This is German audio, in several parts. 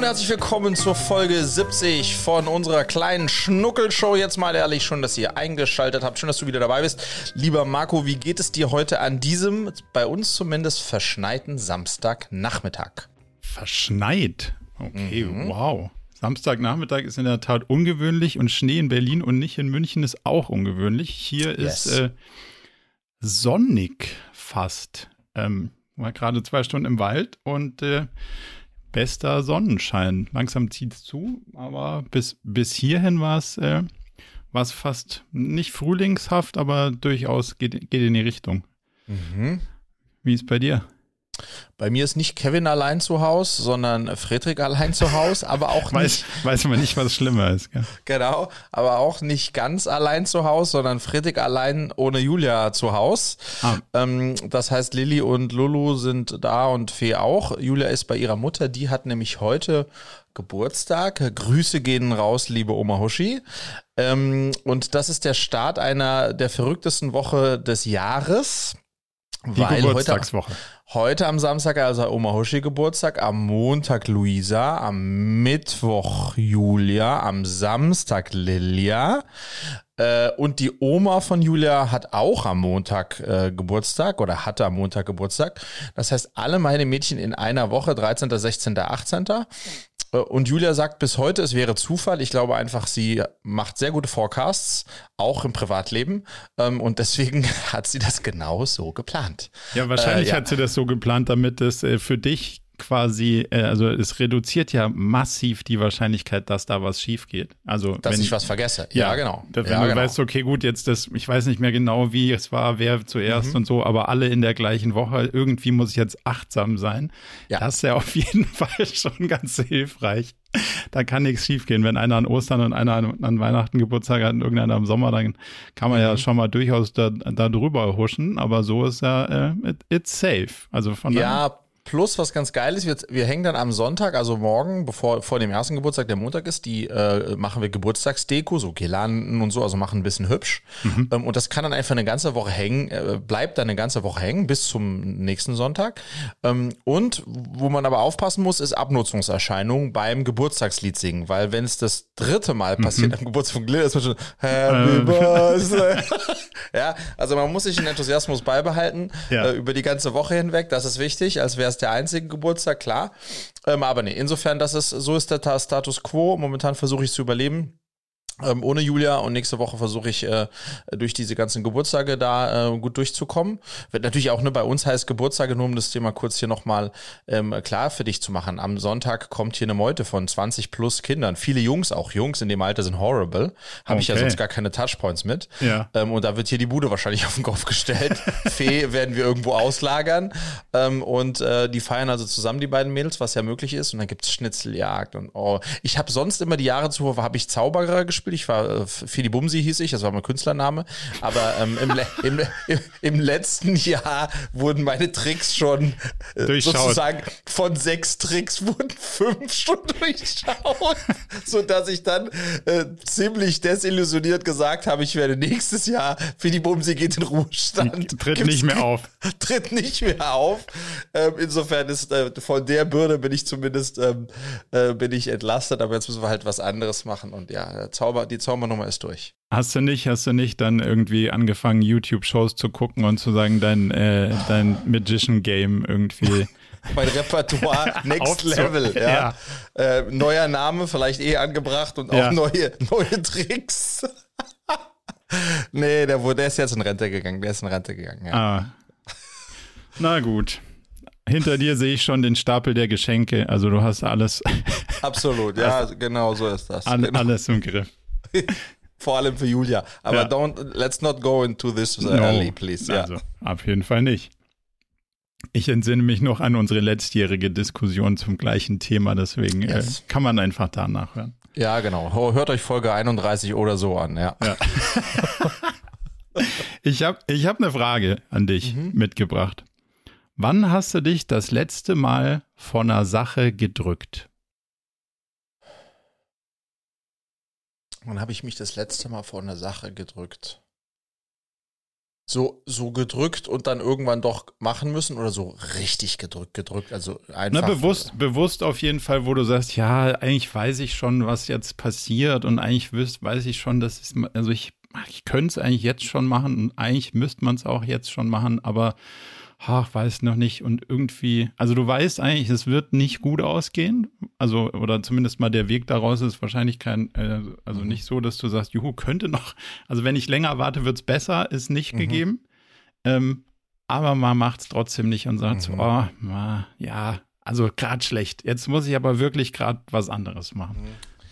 und herzlich willkommen zur Folge 70 von unserer kleinen Schnuckelshow. Jetzt mal ehrlich, schon, dass ihr eingeschaltet habt. Schön, dass du wieder dabei bist. Lieber Marco, wie geht es dir heute an diesem, bei uns zumindest, verschneiten Samstagnachmittag? Verschneit? Okay, mhm. wow. Samstagnachmittag ist in der Tat ungewöhnlich und Schnee in Berlin und nicht in München ist auch ungewöhnlich. Hier yes. ist äh, sonnig fast. Ähm, war gerade zwei Stunden im Wald und äh, bester Sonnenschein. Langsam zieht es zu, aber bis, bis hierhin war es äh, fast nicht frühlingshaft, aber durchaus geht, geht in die Richtung. Mhm. Wie ist bei dir? Bei mir ist nicht Kevin allein zu Hause, sondern Friedrich allein zu Hause, aber auch weiß, nicht. Weiß man nicht, was schlimmer ist. Gell? Genau, aber auch nicht ganz allein zu Hause, sondern Friedrich allein ohne Julia zu Hause. Ah. Ähm, das heißt, Lilly und Lulu sind da und Fee auch. Julia ist bei ihrer Mutter, die hat nämlich heute Geburtstag. Grüße gehen raus, liebe Oma Hoshi. Ähm, und das ist der Start einer der verrücktesten Woche des Jahres. Die weil Geburtstagswoche. Heute, heute am Samstag also Oma Hoshi Geburtstag, am Montag Luisa, am Mittwoch Julia, am Samstag Lilia. Äh, und die Oma von Julia hat auch am Montag äh, Geburtstag oder hatte am Montag Geburtstag. Das heißt, alle meine Mädchen in einer Woche, 13., 16., 18. Äh, und Julia sagt bis heute, es wäre Zufall. Ich glaube einfach, sie macht sehr gute Forecasts, auch im Privatleben. Ähm, und deswegen hat sie das genau so geplant. Ja, wahrscheinlich äh, ja. hat sie das so geplant, damit es äh, für dich quasi, äh, also es reduziert ja massiv die Wahrscheinlichkeit, dass da was schief geht. Also dass wenn, ich was vergesse. Ja, ja genau. Wenn ja, du genau. weißt, okay, gut, jetzt das, ich weiß nicht mehr genau, wie es war, wer zuerst mhm. und so, aber alle in der gleichen Woche, irgendwie muss ich jetzt achtsam sein. Ja. Das ist ja auf jeden Fall schon ganz hilfreich. Da kann nichts schief gehen. Wenn einer an Ostern und einer an, an Weihnachten Geburtstag hat und irgendeiner im Sommer, dann kann man mhm. ja schon mal durchaus da, da drüber huschen, aber so ist ja, äh, it, it's safe. Also von Ja, Plus, was ganz geil ist, wir, wir hängen dann am Sonntag, also morgen, bevor vor dem ersten Geburtstag, der Montag ist, die äh, machen wir Geburtstagsdeko, so Girlanden und so, also machen ein bisschen hübsch. Mhm. Ähm, und das kann dann einfach eine ganze Woche hängen, äh, bleibt dann eine ganze Woche hängen bis zum nächsten Sonntag. Ähm, und wo man aber aufpassen muss, ist Abnutzungserscheinung beim Geburtstagslied singen, weil wenn es das dritte Mal passiert mhm. am Geburtstag von Glitter, ist man schon Happy äh. Birthday. ja, also man muss sich den Enthusiasmus beibehalten ja. äh, über die ganze Woche hinweg. Das ist wichtig, als wäre es der einzige Geburtstag, klar. Ähm, aber nee, insofern, das ist, so ist der Status quo. Momentan versuche ich zu überleben ähm, ohne Julia und nächste Woche versuche ich äh, durch diese ganzen Geburtstage da äh, gut durchzukommen. Wird natürlich auch ne, bei uns heißt Geburtstage, nur um das Thema kurz hier nochmal ähm, klar für dich zu machen. Am Sonntag kommt hier eine Meute von 20 plus Kindern. Viele Jungs, auch Jungs in dem Alter sind horrible. Habe okay. ich ja sonst gar keine Touchpoints mit. Ja. Ähm, und da wird hier die Bude wahrscheinlich auf den Kopf gestellt. Fee werden wir irgendwo auslagern. Ähm, und äh, die feiern also zusammen, die beiden Mädels, was ja möglich ist. Und dann gibt's Schnitzeljagd und oh. Ich habe sonst immer die Jahre zuvor, habe ich Zauberer gespielt gespielt. Ich war äh, Fili Bumsi hieß ich, das war mein Künstlername. Aber ähm, im, im, im, im, letzten Jahr wurden meine Tricks schon äh, sozusagen von sechs Tricks wurden fünf schon durchschaut, sodass ich dann äh, ziemlich desillusioniert gesagt habe, ich werde nächstes Jahr Fili Bumsi geht in Ruhestand. Tritt Gibt's, nicht mehr auf. Tritt nicht mehr auf. Ähm, insofern ist äh, von der Bürde bin ich zumindest ähm, äh, bin ich entlastet, aber jetzt müssen wir halt was anderes machen und ja, Zauber Zauber, die Zaubernummer ist durch. Hast du nicht, hast du nicht dann irgendwie angefangen, YouTube-Shows zu gucken und zu sagen, dein, äh, dein Magician-Game irgendwie. mein Repertoire Next Level, ja. ja. Äh, neuer Name, vielleicht eh angebracht und auch ja. neue, neue Tricks. nee, der, der ist jetzt in Rente gegangen, der ist in Rente gegangen, ja. Ah. Na gut. Hinter dir sehe ich schon den Stapel der Geschenke. Also du hast alles. Absolut, ja, genau so ist das. All, genau. Alles im Griff. Vor allem für Julia. Aber ja. don't, let's not go into this no. early, please. Ja. Also, auf jeden Fall nicht. Ich entsinne mich noch an unsere letztjährige Diskussion zum gleichen Thema, deswegen äh, yes. äh, kann man einfach da nachhören. Ja, genau. Hört euch Folge 31 oder so an, ja. ja. ich habe ich hab eine Frage an dich mhm. mitgebracht. Wann hast du dich das letzte Mal von einer Sache gedrückt? Wann habe ich mich das letzte Mal vor einer Sache gedrückt? so, so gedrückt und dann irgendwann doch machen müssen oder so richtig gedrückt, gedrückt? Also einfach. Na, bewusst, bewusst auf jeden Fall, wo du sagst, ja, eigentlich weiß ich schon, was jetzt passiert und eigentlich weiß ich schon, dass es, also ich, ich könnte es eigentlich jetzt schon machen und eigentlich müsste man es auch jetzt schon machen, aber ach, weiß noch nicht und irgendwie, also du weißt eigentlich, es wird nicht gut ausgehen, also oder zumindest mal der Weg daraus ist wahrscheinlich kein, äh, also mhm. nicht so, dass du sagst, juhu, könnte noch, also wenn ich länger warte, wird es besser, ist nicht mhm. gegeben, ähm, aber man macht es trotzdem nicht und sagt mhm. so, oh, ma, ja, also gerade schlecht, jetzt muss ich aber wirklich gerade was anderes machen.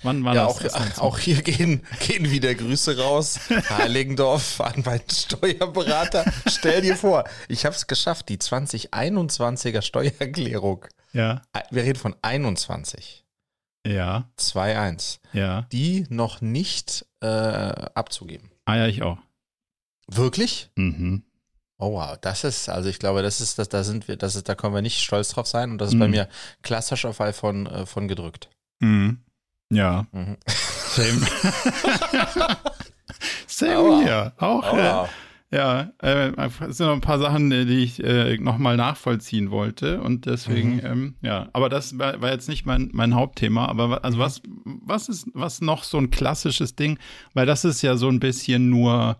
Wann war ja, das? Auch, auch hier gehen, gehen wieder Grüße raus. Heiligendorf an meinen Steuerberater. Stell dir vor, ich habe es geschafft, die 2021er Steuererklärung. Ja. Wir reden von 21. Ja. 2-1. Ja. Die noch nicht äh, abzugeben. Ah ja, ich auch. Wirklich? Mhm. Oh wow, das ist, also ich glaube, das ist, das, da sind wir, das ist, da können wir nicht stolz drauf sein und das ist mhm. bei mir klassischer Fall von, äh, von gedrückt. Mhm. Ja. Mhm. Same. Same Aua. hier. Auch. Äh, ja, äh, es sind noch ein paar Sachen, äh, die ich äh, nochmal nachvollziehen wollte. Und deswegen, mhm. ähm, ja, aber das war, war, jetzt nicht mein, mein Hauptthema. Aber also mhm. was, was ist, was noch so ein klassisches Ding? Weil das ist ja so ein bisschen nur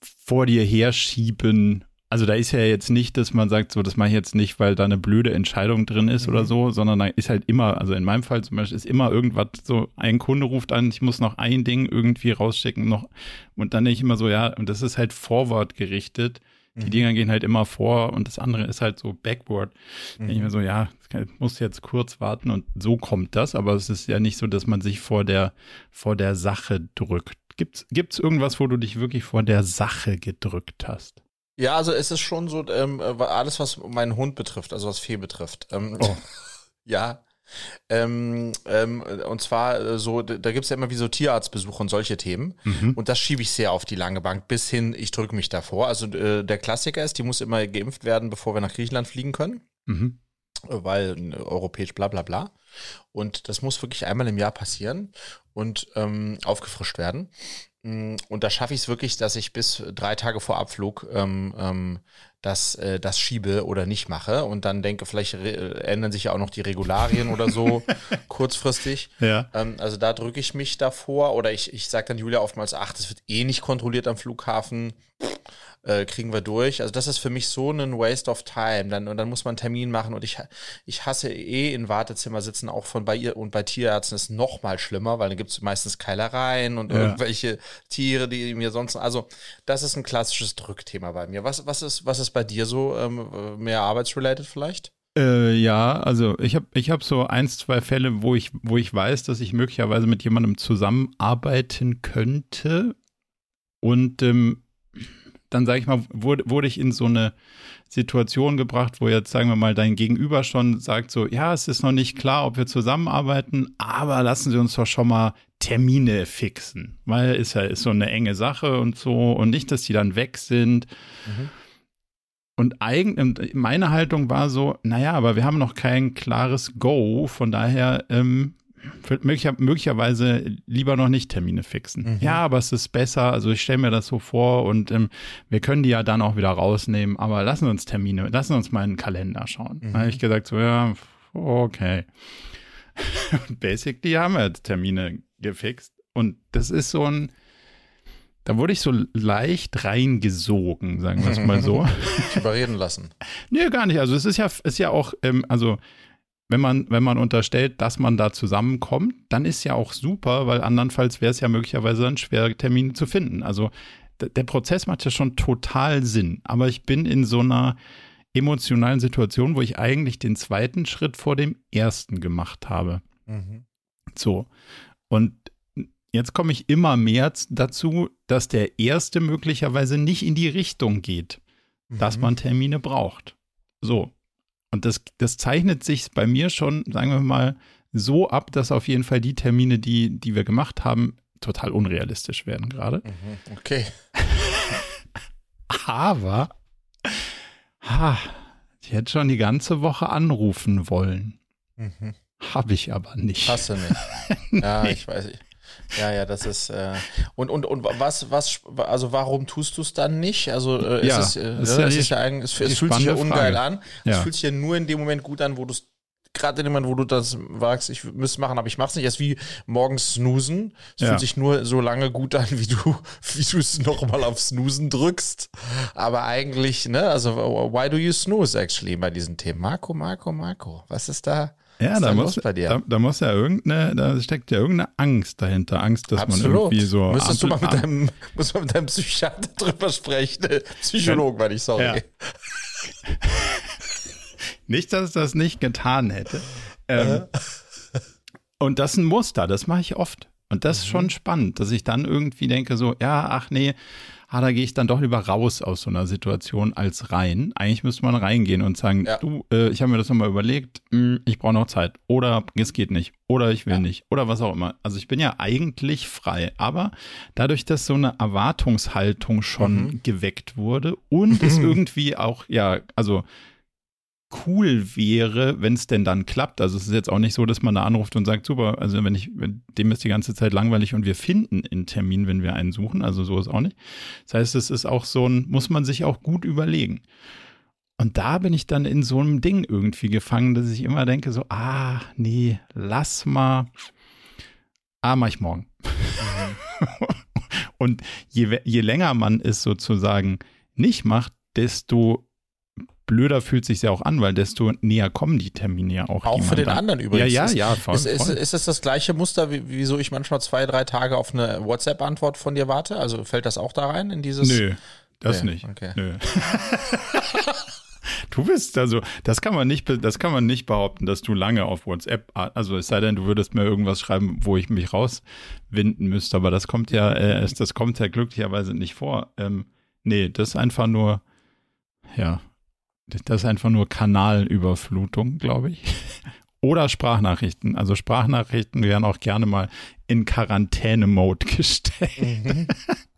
vor dir herschieben also da ist ja jetzt nicht, dass man sagt, so, das mache ich jetzt nicht, weil da eine blöde Entscheidung drin ist mhm. oder so, sondern da ist halt immer, also in meinem Fall zum Beispiel ist immer irgendwas so, ein Kunde ruft an, ich muss noch ein Ding irgendwie rausschicken noch und dann denke ich immer so, ja, und das ist halt forward gerichtet. Die mhm. Dinger gehen halt immer vor und das andere ist halt so backward. Mhm. Denke ich mir so, ja, muss jetzt kurz warten und so kommt das, aber es ist ja nicht so, dass man sich vor der, vor der Sache drückt. Gibt's, gibt's irgendwas, wo du dich wirklich vor der Sache gedrückt hast? Ja, also es ist schon so, ähm, alles, was meinen Hund betrifft, also was Fee betrifft. Ähm, oh. ja. Ähm, ähm, und zwar äh, so, da gibt es ja immer wie so Tierarztbesuche und solche Themen. Mhm. Und das schiebe ich sehr auf die lange Bank, bis hin, ich drücke mich davor. Also äh, der Klassiker ist, die muss immer geimpft werden, bevor wir nach Griechenland fliegen können. Mhm. Weil äh, europäisch bla bla bla. Und das muss wirklich einmal im Jahr passieren und ähm, aufgefrischt werden. Mm, und da schaffe ich es wirklich, dass ich bis drei Tage vor Abflug ähm, ähm, das, äh, das schiebe oder nicht mache und dann denke, vielleicht ändern sich ja auch noch die Regularien oder so kurzfristig. Ja. Ähm, also da drücke ich mich davor oder ich, ich sage dann Julia oftmals, ach, das wird eh nicht kontrolliert am Flughafen äh, kriegen wir durch. Also das ist für mich so ein Waste of Time. Dann, und dann muss man einen Termin machen und ich, ich hasse eh in Wartezimmer sitzen, auch von bei ihr und bei Tierärzten ist noch mal schlimmer, weil dann gibt es meistens Keilereien und ja. irgendwelche Tiere, die mir sonst, also das ist ein klassisches Drückthema bei mir. Was, was, ist, was ist bei dir so ähm, mehr arbeitsrelated vielleicht? Äh, ja, also ich habe ich hab so eins, zwei Fälle, wo ich, wo ich weiß, dass ich möglicherweise mit jemandem zusammenarbeiten könnte. Und ähm, dann sage ich mal, wurde, wurde ich in so eine Situation gebracht, wo jetzt, sagen wir mal, dein Gegenüber schon sagt so, ja, es ist noch nicht klar, ob wir zusammenarbeiten, aber lassen Sie uns doch schon mal Termine fixen, weil ist ja ist so eine enge Sache und so und nicht, dass die dann weg sind. Mhm. Und eigentlich, meine Haltung war so, naja, aber wir haben noch kein klares Go, von daher ähm, möglicher, möglicherweise lieber noch nicht Termine fixen. Mhm. Ja, aber es ist besser. Also ich stelle mir das so vor und ähm, wir können die ja dann auch wieder rausnehmen. Aber lassen uns Termine, lassen uns mal einen Kalender schauen. Mhm. Da habe ich gesagt so, ja, okay. Basically haben wir jetzt Termine gefixt. Und das ist so ein, da wurde ich so leicht reingesogen, sagen wir es mal so. Überreden lassen. nee, gar nicht. Also es ist ja, ist ja auch, ähm, also wenn man, wenn man unterstellt, dass man da zusammenkommt, dann ist ja auch super, weil andernfalls wäre es ja möglicherweise dann schwer, Termine zu finden. Also der Prozess macht ja schon total Sinn. Aber ich bin in so einer emotionalen Situation, wo ich eigentlich den zweiten Schritt vor dem ersten gemacht habe. Mhm. So. Und jetzt komme ich immer mehr dazu, dass der erste möglicherweise nicht in die Richtung geht, mhm. dass man Termine braucht. So. Und das, das zeichnet sich bei mir schon, sagen wir mal, so ab, dass auf jeden Fall die Termine, die, die wir gemacht haben, total unrealistisch werden gerade. Mhm, okay. Aber ha, ich hätte schon die ganze Woche anrufen wollen. Mhm. Habe ich aber nicht. Hast du nicht. nee. Ja, ich weiß nicht. Ja, ja, das ist äh, und und und was was also warum tust du es dann nicht? Also äh, ja, ist es, äh, ist ja, es, ist ja eigentlich, es, es fühlt sich ja ungeil Frage. an. Ja. Es fühlt sich ja nur in dem Moment gut an, wo du es gerade in dem Moment, wo du das wagst, ich müsste machen, aber ich mach's nicht. Es ist wie morgens snoosen. Es ja. fühlt sich nur so lange gut an, wie du, wie du es nochmal auf snoosen drückst. Aber eigentlich, ne, also why do you snooze actually bei diesen Themen? Marco, Marco, Marco, was ist da? Ja, da muss, da, da, muss ja irgendeine, da steckt ja irgendeine Angst dahinter. Angst, dass Absolut. man irgendwie so. Müsstest du mal mit deinem, musst mal mit deinem Psychiater drüber sprechen. Psychologen, ja. meine ich, sorry. Ja. Nicht, dass es das nicht getan hätte. Ähm, und das ist ein Muster, das mache ich oft. Und das ist schon mhm. spannend, dass ich dann irgendwie denke, so, ja, ach nee, ah, da gehe ich dann doch lieber raus aus so einer Situation als rein. Eigentlich müsste man reingehen und sagen, ja. du, äh, ich habe mir das nochmal überlegt, mh, hm, ich brauche noch Zeit. Oder es geht nicht. Oder ich will ja. nicht. Oder was auch immer. Also ich bin ja eigentlich frei. Aber dadurch, dass so eine Erwartungshaltung schon mhm. geweckt wurde und es irgendwie auch, ja, also cool wäre, wenn es denn dann klappt. Also es ist jetzt auch nicht so, dass man da anruft und sagt, super, also wenn ich, wenn, dem ist die ganze Zeit langweilig und wir finden einen Termin, wenn wir einen suchen. Also so ist auch nicht. Das heißt, es ist auch so ein, muss man sich auch gut überlegen. Und da bin ich dann in so einem Ding irgendwie gefangen, dass ich immer denke, so, ah, nee, lass mal. Ah, mach ich morgen. Mhm. und je, je länger man es sozusagen nicht macht, desto blöder fühlt sich ja auch an, weil desto näher kommen die Termine ja auch. Auch für den anderen übrigens. Ja, ja, ja. Voll, ist, ist, ist es das gleiche Muster, wie, wieso ich manchmal zwei, drei Tage auf eine WhatsApp-Antwort von dir warte? Also fällt das auch da rein in dieses? Nö, das nee, nicht. Okay. Nö. Du bist also, das kann man nicht, das kann man nicht behaupten, dass du lange auf WhatsApp, also es sei denn, du würdest mir irgendwas schreiben, wo ich mich rauswinden müsste, aber das kommt ja, äh, das kommt ja glücklicherweise nicht vor. Ähm, nee, das ist einfach nur, ja, das ist einfach nur Kanalüberflutung, glaube ich. Oder Sprachnachrichten. Also Sprachnachrichten werden auch gerne mal in Quarantäne-Mode gestellt. Mhm.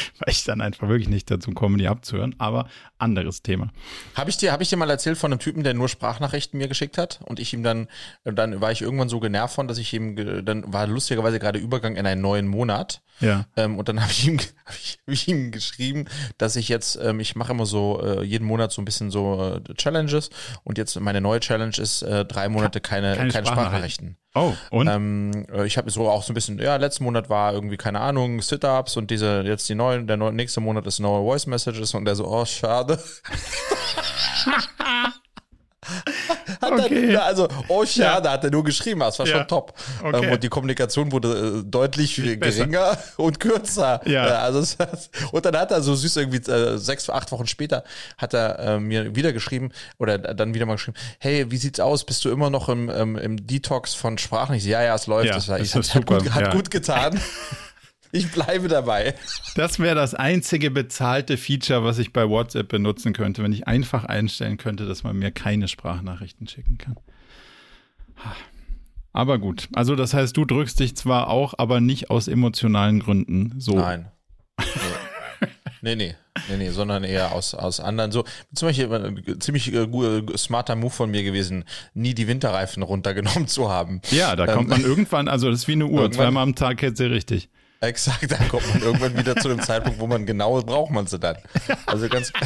weil ich dann einfach wirklich nicht dazu komme, die abzuhören. Aber anderes Thema. Habe ich dir, habe ich dir mal erzählt von einem Typen, der nur Sprachnachrichten mir geschickt hat und ich ihm dann, dann war ich irgendwann so genervt von, dass ich ihm, dann war lustigerweise gerade Übergang in einen neuen Monat. Ja. Ähm, und dann habe ich ihm, habe ich, hab ich, ihm geschrieben, dass ich jetzt, ähm, ich mache immer so äh, jeden Monat so ein bisschen so äh, Challenges und jetzt meine neue Challenge ist äh, drei Monate keine, keine, keine Sprachnachrichten. Oh, und? Ähm, äh, ich habe so auch so ein bisschen, ja, letzten Monat war irgendwie, keine Ahnung, Sit-Ups und diese, jetzt die neuen, der nächste Monat ist neue Voice Messages und der so, oh, schade. okay. Er, also, oh schade, ja. hat er nur geschrieben, das war ja. schon top. Okay. Ähm, und die Kommunikation wurde äh, deutlich geringer und kürzer. Ja. Äh, also, und dann hat er so süß irgendwie äh, sechs, acht Wochen später hat er äh, mir wieder geschrieben oder dann wieder mal geschrieben, hey, wie sieht's aus? Bist du immer noch im, im, im Detox von Sprachen? Ich so, ja, ja, es läuft. Ja, das, das, das hat, gut, hat gut getan. Ich bleibe dabei. Das wäre das einzige bezahlte Feature, was ich bei WhatsApp benutzen könnte, wenn ich einfach einstellen könnte, dass man mir keine Sprachnachrichten schicken kann. Aber gut, also das heißt, du drückst dich zwar auch, aber nicht aus emotionalen Gründen so. Nein. Nee, nee, nee, nee, sondern eher aus, aus anderen. So, zum Beispiel ein äh, ziemlich äh, äh, smarter Move von mir gewesen, nie die Winterreifen runtergenommen zu haben. Ja, da kommt man ähm, irgendwann, also das ist wie eine Uhr, zweimal am Tag jetzt sehr richtig. Exakt, da kommt man irgendwann wieder zu dem Zeitpunkt, wo man genau braucht man sie dann. Also ganz.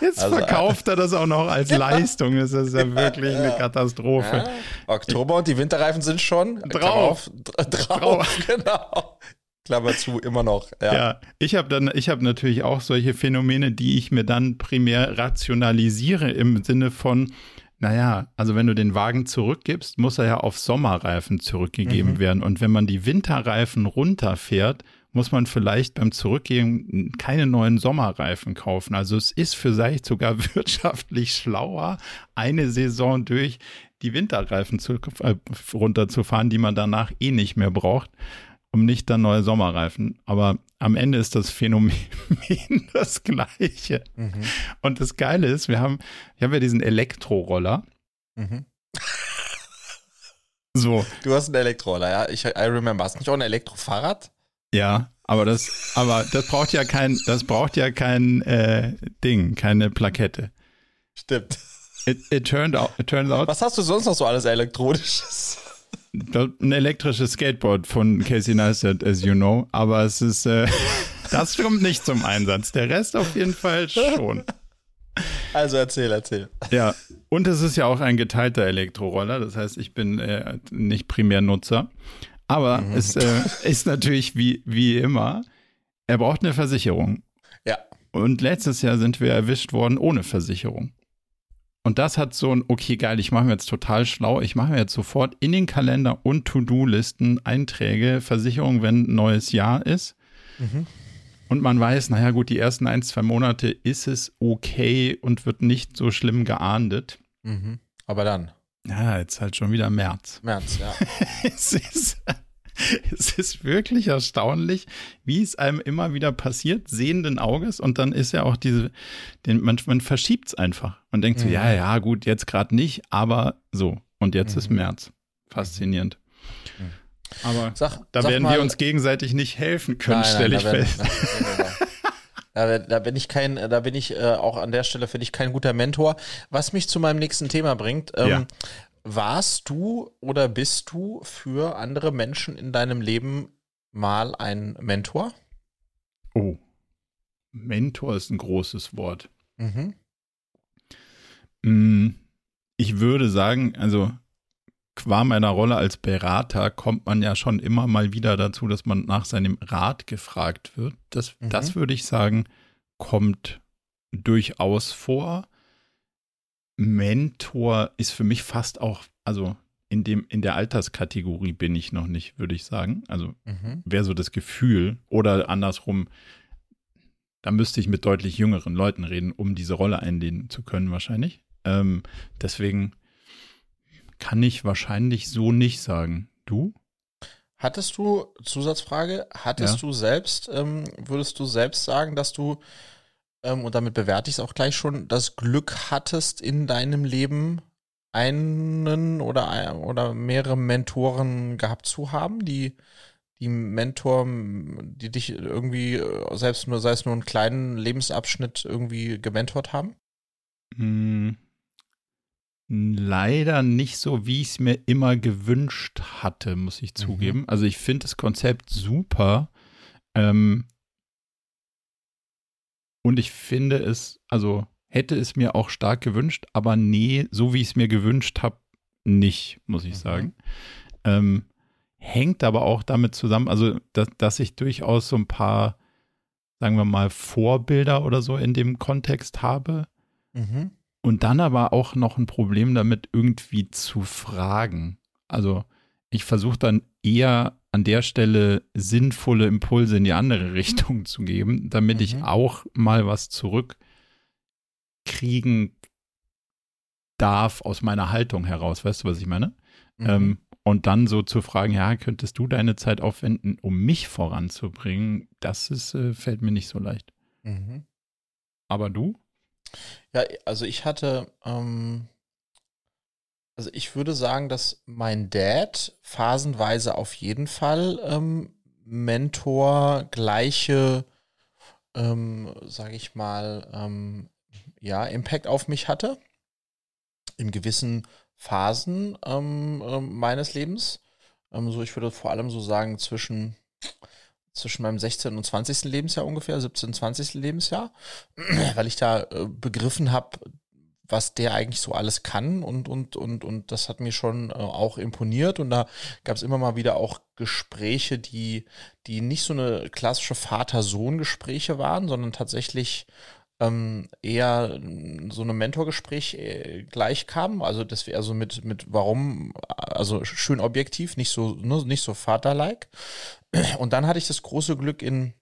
Jetzt also, verkauft er das auch noch als Leistung. Das ist ja wirklich eine Katastrophe. Ja. Oktober und die Winterreifen sind schon drauf. Drauf, drauf. genau. Klammer zu, immer noch. Ja, ja ich habe dann, ich habe natürlich auch solche Phänomene, die ich mir dann primär rationalisiere im Sinne von, naja, also wenn du den Wagen zurückgibst, muss er ja auf Sommerreifen zurückgegeben mhm. werden. Und wenn man die Winterreifen runterfährt, muss man vielleicht beim Zurückgeben keine neuen Sommerreifen kaufen. Also es ist vielleicht sogar wirtschaftlich schlauer, eine Saison durch die Winterreifen zu, äh, runterzufahren, die man danach eh nicht mehr braucht, um nicht dann neue Sommerreifen. Aber am Ende ist das Phänomen das gleiche. Mhm. Und das Geile ist, wir haben, ich habe ja diesen Elektroroller. Mhm. So. Du hast einen Elektroroller, ja. Ich I remember. Hast du nicht auch ein Elektrofahrrad? Ja, aber das, aber das braucht ja kein, das braucht ja kein äh, Ding, keine Plakette. Stimmt. It, it, turned out, it turned out. Was hast du sonst noch so alles Elektronisches? Ein elektrisches Skateboard von Casey Neistat, as you know, aber es ist, äh, das kommt nicht zum Einsatz. Der Rest auf jeden Fall schon. Also erzähl, erzähl. Ja, und es ist ja auch ein geteilter Elektroroller, das heißt, ich bin äh, nicht primär Nutzer. Aber mhm. es äh, ist natürlich wie, wie immer, er braucht eine Versicherung. Ja. Und letztes Jahr sind wir erwischt worden ohne Versicherung. Und das hat so ein, okay, geil, ich mache mir jetzt total schlau. Ich mache mir jetzt sofort in den Kalender und To-Do-Listen Einträge, Versicherung, wenn ein neues Jahr ist. Mhm. Und man weiß, naja, gut, die ersten ein, zwei Monate ist es okay und wird nicht so schlimm geahndet. Mhm. Aber dann. Ja, jetzt halt schon wieder März. März, ja. es ist es ist wirklich erstaunlich, wie es einem immer wieder passiert, sehenden Auges. Und dann ist ja auch diese, den, man, man verschiebt es einfach. Man denkt mhm. so, ja, ja, gut, jetzt gerade nicht, aber so. Und jetzt mhm. ist März. Faszinierend. Mhm. Aber sag, da sag werden mal, wir uns gegenseitig nicht helfen können, stelle ich fest. Da, da, bin ich kein, da bin ich äh, auch an der Stelle finde ich kein guter Mentor. Was mich zu meinem nächsten Thema bringt. Ähm, ja warst du oder bist du für andere Menschen in deinem Leben mal ein Mentor? Oh, Mentor ist ein großes Wort. Mhm. Mm, ich würde sagen, also qua meiner Rolle als Berater kommt man ja schon immer mal wieder dazu, dass man nach seinem Rat gefragt wird. Das, mhm. das würde ich sagen, kommt durchaus vor. Mentor ist für mich fast auch, also in dem, in der Alterskategorie bin ich noch nicht, würde ich sagen. Also mhm. wäre so das Gefühl oder andersrum, da müsste ich mit deutlich jüngeren Leuten reden, um diese Rolle einnehmen zu können, wahrscheinlich. Ähm, deswegen kann ich wahrscheinlich so nicht sagen. Du? Hattest du, Zusatzfrage, hattest ja. du selbst, ähm, würdest du selbst sagen, dass du ähm, und damit bewerte ich es auch gleich schon, das Glück hattest in deinem Leben einen oder, oder mehrere Mentoren gehabt zu haben, die die Mentor, die dich irgendwie, äh, selbst nur, sei es nur einen kleinen Lebensabschnitt irgendwie gementort haben? Hm, leider nicht so, wie ich es mir immer gewünscht hatte, muss ich mhm. zugeben. Also ich finde das Konzept super. Ähm, und ich finde es, also hätte es mir auch stark gewünscht, aber nee, so wie ich es mir gewünscht habe, nicht, muss ich mhm. sagen. Ähm, hängt aber auch damit zusammen, also dass, dass ich durchaus so ein paar, sagen wir mal, Vorbilder oder so in dem Kontext habe. Mhm. Und dann aber auch noch ein Problem damit, irgendwie zu fragen. Also ich versuche dann eher an der Stelle sinnvolle Impulse in die andere Richtung zu geben, damit mhm. ich auch mal was zurückkriegen darf aus meiner Haltung heraus. Weißt du, was ich meine? Mhm. Ähm, und dann so zu fragen, ja, könntest du deine Zeit aufwenden, um mich voranzubringen, das ist, äh, fällt mir nicht so leicht. Mhm. Aber du? Ja, also ich hatte ähm, also ich würde sagen, dass mein Dad phasenweise auf jeden Fall ähm, Mentor gleiche, ähm, sage ich mal, ähm, ja, Impact auf mich hatte. In gewissen Phasen ähm, ähm meines Lebens. Ähm, so, ich würde vor allem so sagen, zwischen, zwischen meinem 16. und 20. Lebensjahr ungefähr, 17. 20. Lebensjahr, weil ich da äh, begriffen habe, was der eigentlich so alles kann und, und, und, und das hat mir schon äh, auch imponiert und da gab es immer mal wieder auch Gespräche, die, die nicht so eine klassische Vater-Sohn-Gespräche waren, sondern tatsächlich ähm, eher so eine Mentorgespräch äh, gleich kam. Also das wäre so mit, mit warum, also schön objektiv, nicht so, ne, nicht so Vater-like. Und dann hatte ich das große Glück in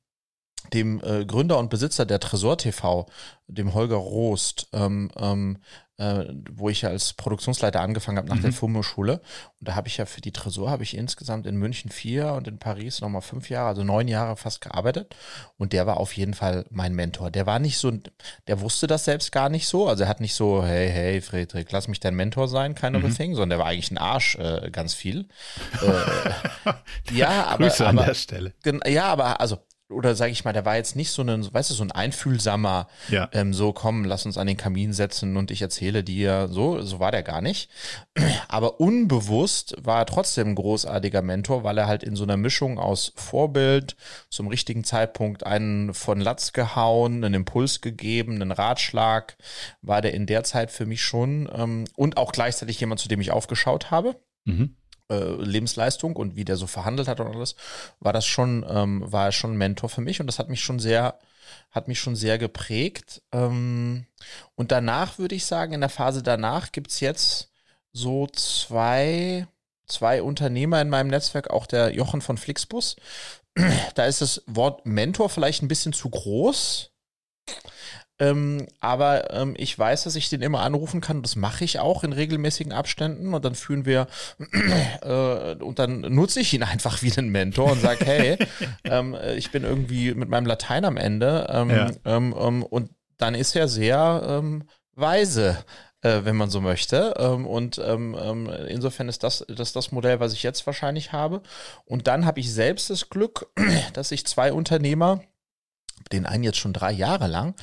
dem äh, Gründer und Besitzer der Tresor TV, dem Holger Rost, ähm, ähm, äh, wo ich ja als Produktionsleiter angefangen habe nach mhm. der FUMO-Schule. Und da habe ich ja für die Tresor habe ich insgesamt in München vier und in Paris nochmal fünf Jahre, also neun Jahre fast gearbeitet. Und der war auf jeden Fall mein Mentor. Der war nicht so, der wusste das selbst gar nicht so. Also er hat nicht so, hey, hey, Friedrich, lass mich dein Mentor sein, kind of mhm. a thing, sondern der war eigentlich ein Arsch äh, ganz viel. äh, ja, aber, Grüße an aber, der Stelle. Ja, aber also oder sage ich mal, der war jetzt nicht so ein, weißt du, so ein einfühlsamer, ja. ähm, so komm, lass uns an den Kamin setzen und ich erzähle dir, so, so war der gar nicht. Aber unbewusst war er trotzdem ein großartiger Mentor, weil er halt in so einer Mischung aus Vorbild, zum richtigen Zeitpunkt einen von Latz gehauen, einen Impuls gegeben, einen Ratschlag, war der in der Zeit für mich schon ähm, und auch gleichzeitig jemand, zu dem ich aufgeschaut habe. Mhm. Äh, Lebensleistung und wie der so verhandelt hat und alles, war das schon, ähm, war er schon Mentor für mich und das hat mich schon sehr, hat mich schon sehr geprägt. Ähm, und danach würde ich sagen, in der Phase danach gibt es jetzt so zwei, zwei Unternehmer in meinem Netzwerk, auch der Jochen von Flixbus. Da ist das Wort Mentor vielleicht ein bisschen zu groß. Ähm, aber ähm, ich weiß, dass ich den immer anrufen kann. Das mache ich auch in regelmäßigen Abständen. Und dann führen wir, äh, und dann nutze ich ihn einfach wie einen Mentor und sage, hey, ähm, ich bin irgendwie mit meinem Latein am Ende. Ähm, ja. Ähm, ähm, und dann ist er sehr weise. Äh, wenn man so möchte. und insofern ist das, das das Modell, was ich jetzt wahrscheinlich habe. Und dann habe ich selbst das Glück, dass ich zwei Unternehmer den einen jetzt schon drei Jahre lang,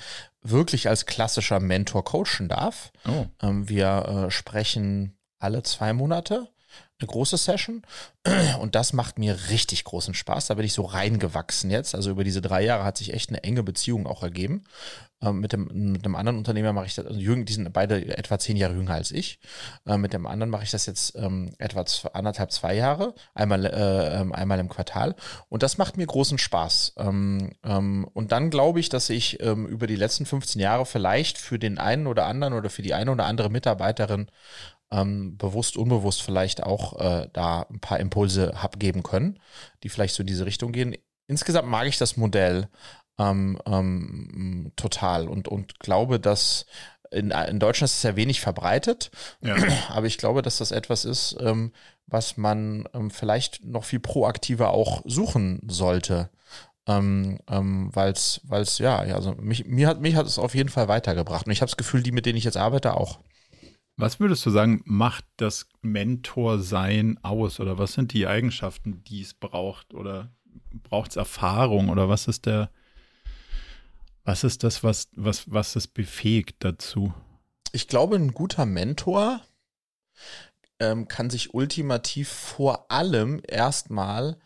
wirklich als klassischer Mentor coachen darf. Oh. Ähm, wir äh, sprechen alle zwei Monate eine große Session und das macht mir richtig großen Spaß. Da bin ich so reingewachsen jetzt. Also über diese drei Jahre hat sich echt eine enge Beziehung auch ergeben. Ähm, mit, dem, mit einem anderen Unternehmer mache ich das, also jüng, die sind beide etwa zehn Jahre jünger als ich. Äh, mit dem anderen mache ich das jetzt ähm, etwa anderthalb, zwei Jahre, einmal, äh, ähm, einmal im Quartal. Und das macht mir großen Spaß. Ähm, ähm, und dann glaube ich, dass ich ähm, über die letzten 15 Jahre vielleicht für den einen oder anderen oder für die eine oder andere Mitarbeiterin ähm, bewusst, unbewusst vielleicht auch äh, da ein paar Impulse hab geben können, die vielleicht so in diese Richtung gehen. Insgesamt mag ich das Modell ähm, ähm, total und, und glaube, dass in, in Deutschland ist es ja wenig verbreitet, ja. aber ich glaube, dass das etwas ist, ähm, was man ähm, vielleicht noch viel proaktiver auch suchen sollte. Ähm, ähm, weil es, ja, also mich, mir hat mich hat es auf jeden Fall weitergebracht. Und ich habe das Gefühl, die, mit denen ich jetzt arbeite, auch. Was würdest du sagen, macht das Mentor-Sein aus? Oder was sind die Eigenschaften, die es braucht? Oder braucht es Erfahrung? Oder was ist der, was ist das, was, was, was es befähigt dazu? Ich glaube, ein guter Mentor ähm, kann sich ultimativ vor allem erstmal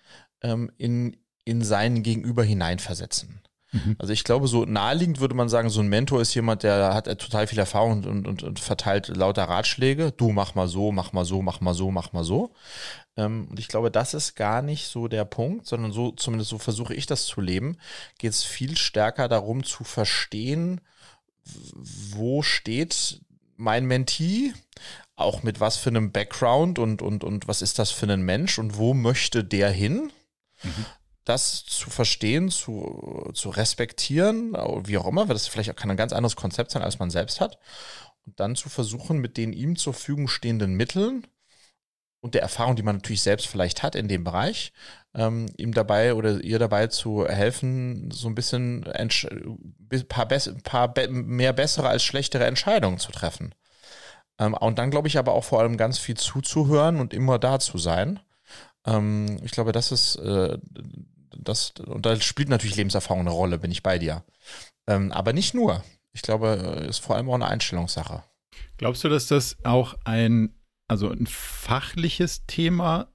ähm, in, in seinen Gegenüber hineinversetzen. Mhm. Also ich glaube, so naheliegend würde man sagen, so ein Mentor ist jemand, der hat total viel Erfahrung und, und, und verteilt lauter Ratschläge. Du mach mal so, mach mal so, mach mal so, mach mal so. Ähm, und ich glaube, das ist gar nicht so der Punkt, sondern so, zumindest so versuche ich das zu leben, geht es viel stärker darum zu verstehen, wo steht mein Mentee, auch mit was für einem Background und, und, und was ist das für ein Mensch und wo möchte der hin? Mhm das zu verstehen, zu, zu respektieren, wie auch immer, weil das vielleicht auch kann ein ganz anderes Konzept sein, als man selbst hat. Und dann zu versuchen, mit den ihm zur Verfügung stehenden Mitteln und der Erfahrung, die man natürlich selbst vielleicht hat in dem Bereich, ähm, ihm dabei oder ihr dabei zu helfen, so ein bisschen ein paar, paar be mehr bessere als schlechtere Entscheidungen zu treffen. Ähm, und dann glaube ich aber auch vor allem ganz viel zuzuhören und immer da zu sein. Ähm, ich glaube, das ist äh, das, und da spielt natürlich Lebenserfahrung eine Rolle, bin ich bei dir. Ähm, aber nicht nur. Ich glaube, ist vor allem auch eine Einstellungssache. Glaubst du, dass das auch ein, also ein fachliches Thema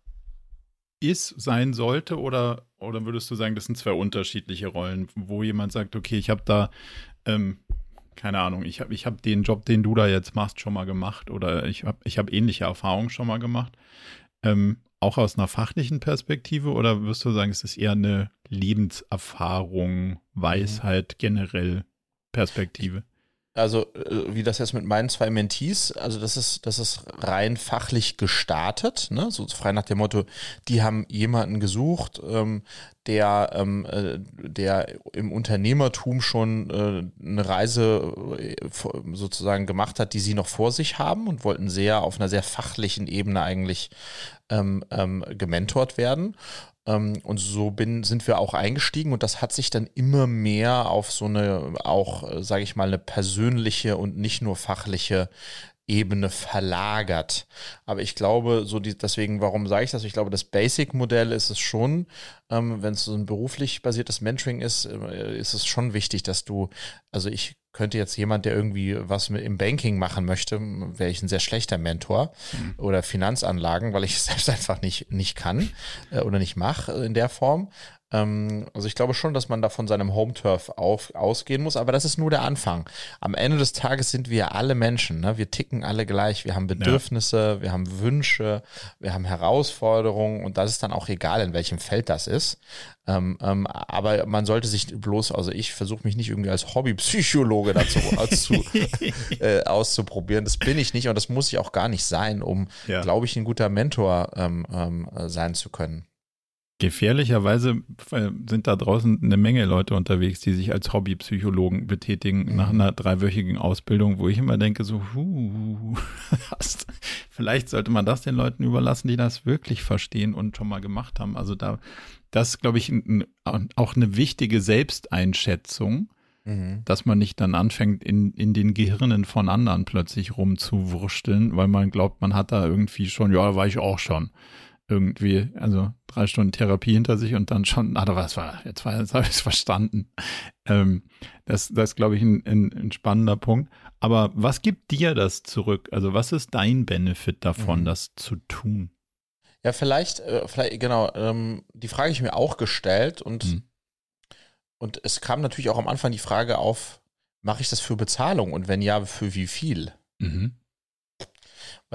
ist, sein sollte, oder, oder würdest du sagen, das sind zwei unterschiedliche Rollen, wo jemand sagt, okay, ich habe da, ähm, keine Ahnung, ich habe ich hab den Job, den du da jetzt machst, schon mal gemacht oder ich habe ich hab ähnliche Erfahrungen schon mal gemacht. Ähm, auch aus einer fachlichen Perspektive oder wirst du sagen, es ist eher eine Lebenserfahrung, Weisheit generell Perspektive? Also, äh, wie das jetzt mit meinen zwei Mentees, also das ist, das ist rein fachlich gestartet, ne? so frei nach dem Motto, die haben jemanden gesucht, ähm, der, ähm, äh, der im Unternehmertum schon äh, eine Reise äh, sozusagen gemacht hat, die sie noch vor sich haben und wollten sehr auf einer sehr fachlichen Ebene eigentlich ähm, ähm, gementort werden. Ähm, und so bin, sind wir auch eingestiegen und das hat sich dann immer mehr auf so eine, auch, äh, sage ich mal, eine persönliche und nicht nur fachliche Ebene verlagert. Aber ich glaube, so die, deswegen, warum sage ich das? Ich glaube, das Basic-Modell ist es schon, ähm, wenn es so ein beruflich basiertes Mentoring ist, äh, ist es schon wichtig, dass du, also ich könnte jetzt jemand, der irgendwie was mit im Banking machen möchte, wäre ich ein sehr schlechter Mentor mhm. oder Finanzanlagen, weil ich es selbst einfach nicht, nicht kann äh, oder nicht mache in der Form. Ähm, also ich glaube schon, dass man da von seinem Home-Turf ausgehen muss, aber das ist nur der Anfang. Am Ende des Tages sind wir alle Menschen, ne? wir ticken alle gleich, wir haben Bedürfnisse, ja. wir haben Wünsche, wir haben Herausforderungen und das ist dann auch egal, in welchem Feld das ist. Ähm, ähm, aber man sollte sich bloß, also ich versuche mich nicht irgendwie als Hobbypsychologe dazu auszu, äh, auszuprobieren. Das bin ich nicht und das muss ich auch gar nicht sein, um, ja. glaube ich, ein guter Mentor ähm, ähm sein zu können. Gefährlicherweise äh, sind da draußen eine Menge Leute unterwegs, die sich als Hobbypsychologen betätigen mhm. nach einer dreiwöchigen Ausbildung, wo ich immer denke, so, huh, vielleicht sollte man das den Leuten überlassen, die das wirklich verstehen und schon mal gemacht haben. Also da, das glaube ich, ein, auch eine wichtige Selbsteinschätzung, mhm. dass man nicht dann anfängt, in, in den Gehirnen von anderen plötzlich rumzuwursteln, weil man glaubt, man hat da irgendwie schon, ja, war ich auch schon irgendwie, also drei Stunden Therapie hinter sich und dann schon, ah, was war, jetzt war, jetzt habe ich es verstanden. Ähm, das, das ist, glaube ich, ein, ein, ein, spannender Punkt. Aber was gibt dir das zurück? Also, was ist dein Benefit davon, mhm. das zu tun? Ja, vielleicht, äh, vielleicht, genau, ähm, die Frage ich mir auch gestellt und, mhm. und es kam natürlich auch am Anfang die Frage auf, mache ich das für Bezahlung und wenn ja, für wie viel? Mhm.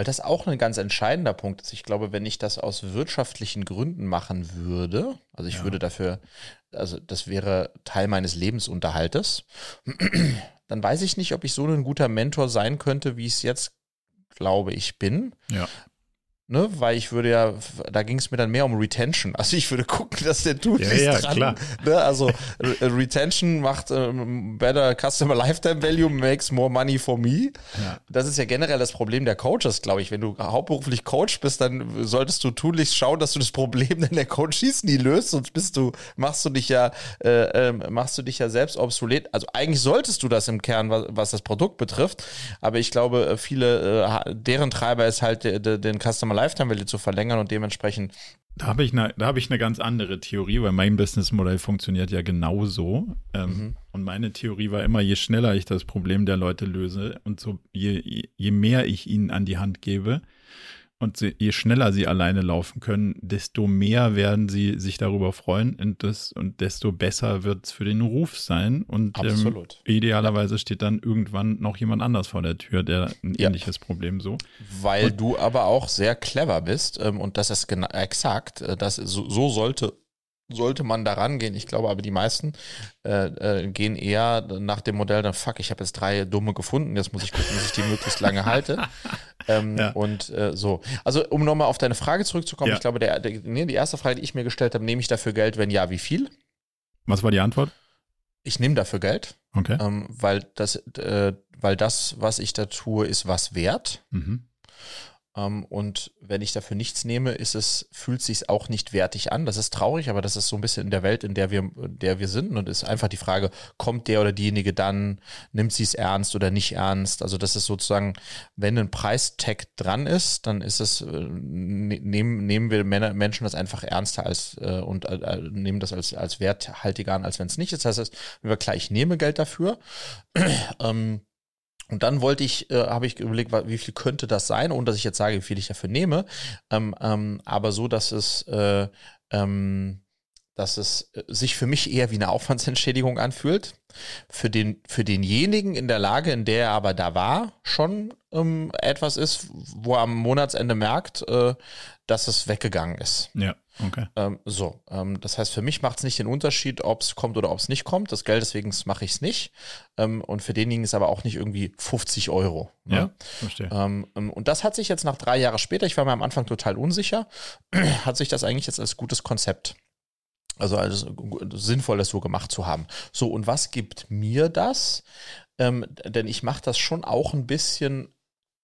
Weil das auch ein ganz entscheidender Punkt ist. Ich glaube, wenn ich das aus wirtschaftlichen Gründen machen würde, also ich ja. würde dafür, also das wäre Teil meines Lebensunterhaltes, dann weiß ich nicht, ob ich so ein guter Mentor sein könnte, wie ich es jetzt glaube ich bin. Ja ne, weil ich würde ja, da ging es mir dann mehr um Retention. Also ich würde gucken, dass der tut ja, ja, dran. Klar. Ne? Also Retention macht ähm, better Customer Lifetime Value, makes more money for me. Ja. Das ist ja generell das Problem der Coaches, glaube ich. Wenn du hauptberuflich Coach bist, dann solltest du tunlichst schauen, dass du das Problem, denn der Coach schießt nie löst, sonst bist du, machst du dich ja, äh, äh, machst du dich ja selbst obsolet. Also eigentlich solltest du das im Kern, was, was das Produkt betrifft. Aber ich glaube, viele, äh, deren Treiber ist halt de, de, den Customer Lifetime Value zu verlängern und dementsprechend. Da habe ich, eine, hab ich eine ganz andere Theorie, weil mein Businessmodell funktioniert ja genauso. Ähm, mhm. Und meine Theorie war immer, je schneller ich das Problem der Leute löse und so je, je mehr ich ihnen an die Hand gebe, und sie, je schneller sie alleine laufen können, desto mehr werden sie sich darüber freuen und, das, und desto besser wird es für den Ruf sein. Und ähm, idealerweise steht dann irgendwann noch jemand anders vor der Tür, der ein ja. ähnliches Problem so. Weil und, du aber auch sehr clever bist ähm, und das ist exakt, äh, das so, so sollte sollte man da rangehen. Ich glaube aber, die meisten äh, äh, gehen eher nach dem Modell, dann fuck, ich habe jetzt drei dumme gefunden, jetzt muss ich gucken, dass ich die möglichst lange halte. Ähm, ja. Und äh, so. Also, um nochmal auf deine Frage zurückzukommen, ja. ich glaube, der, der, nee, die erste Frage, die ich mir gestellt habe, nehme ich dafür Geld? Wenn ja, wie viel? Was war die Antwort? Ich nehme dafür Geld. Okay. Ähm, weil, das, äh, weil das, was ich da tue, ist was wert. Mhm. Ähm, und wenn ich dafür nichts nehme, ist es, fühlt sich auch nicht wertig an. Das ist traurig, aber das ist so ein bisschen in der Welt, in der wir, in der wir sind. Und ist einfach die Frage, kommt der oder diejenige dann, nimmt sie es ernst oder nicht ernst? Also das ist sozusagen, wenn ein Preistag dran ist, dann ist es, äh, ne, nehmen, nehmen wir Menschen das einfach ernster als äh, und äh, nehmen das als, als werthaltiger an, als wenn es nicht ist. Das heißt, wenn wir gleich nehme Geld dafür, ähm, und dann wollte ich, äh, habe ich überlegt, wie viel könnte das sein, ohne dass ich jetzt sage, wie viel ich dafür nehme, ähm, ähm, aber so, dass es, äh, ähm, dass es äh, sich für mich eher wie eine Aufwandsentschädigung anfühlt. Für, den, für denjenigen in der Lage, in der er aber da war, schon ähm, etwas ist, wo er am Monatsende merkt, äh, dass es weggegangen ist. Ja. Okay. Ähm, so, ähm, das heißt, für mich macht es nicht den Unterschied, ob es kommt oder ob es nicht kommt. Das Geld, deswegen mache ich es nicht. Ähm, und für denjenigen ist aber auch nicht irgendwie 50 Euro. Ne? Ja, verstehe. Ähm, ähm, und das hat sich jetzt nach drei Jahren später, ich war mir am Anfang total unsicher, hat sich das eigentlich jetzt als gutes Konzept also als sinnvoll, das so gemacht zu haben. So, und was gibt mir das? Ähm, denn ich mache das schon auch ein bisschen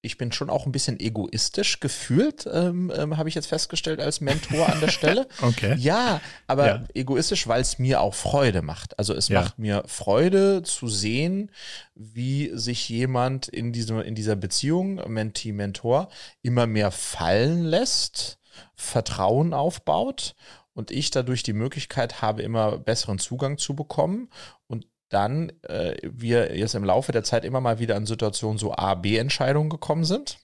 ich bin schon auch ein bisschen egoistisch gefühlt, ähm, ähm, habe ich jetzt festgestellt als Mentor an der Stelle. okay. Ja, aber ja. egoistisch, weil es mir auch Freude macht. Also es ja. macht mir Freude zu sehen, wie sich jemand in, diesem, in dieser Beziehung, Mentee-Mentor, immer mehr fallen lässt, Vertrauen aufbaut und ich dadurch die Möglichkeit habe, immer besseren Zugang zu bekommen und dann äh, wir jetzt im Laufe der Zeit immer mal wieder in Situationen so A-B-Entscheidungen gekommen sind.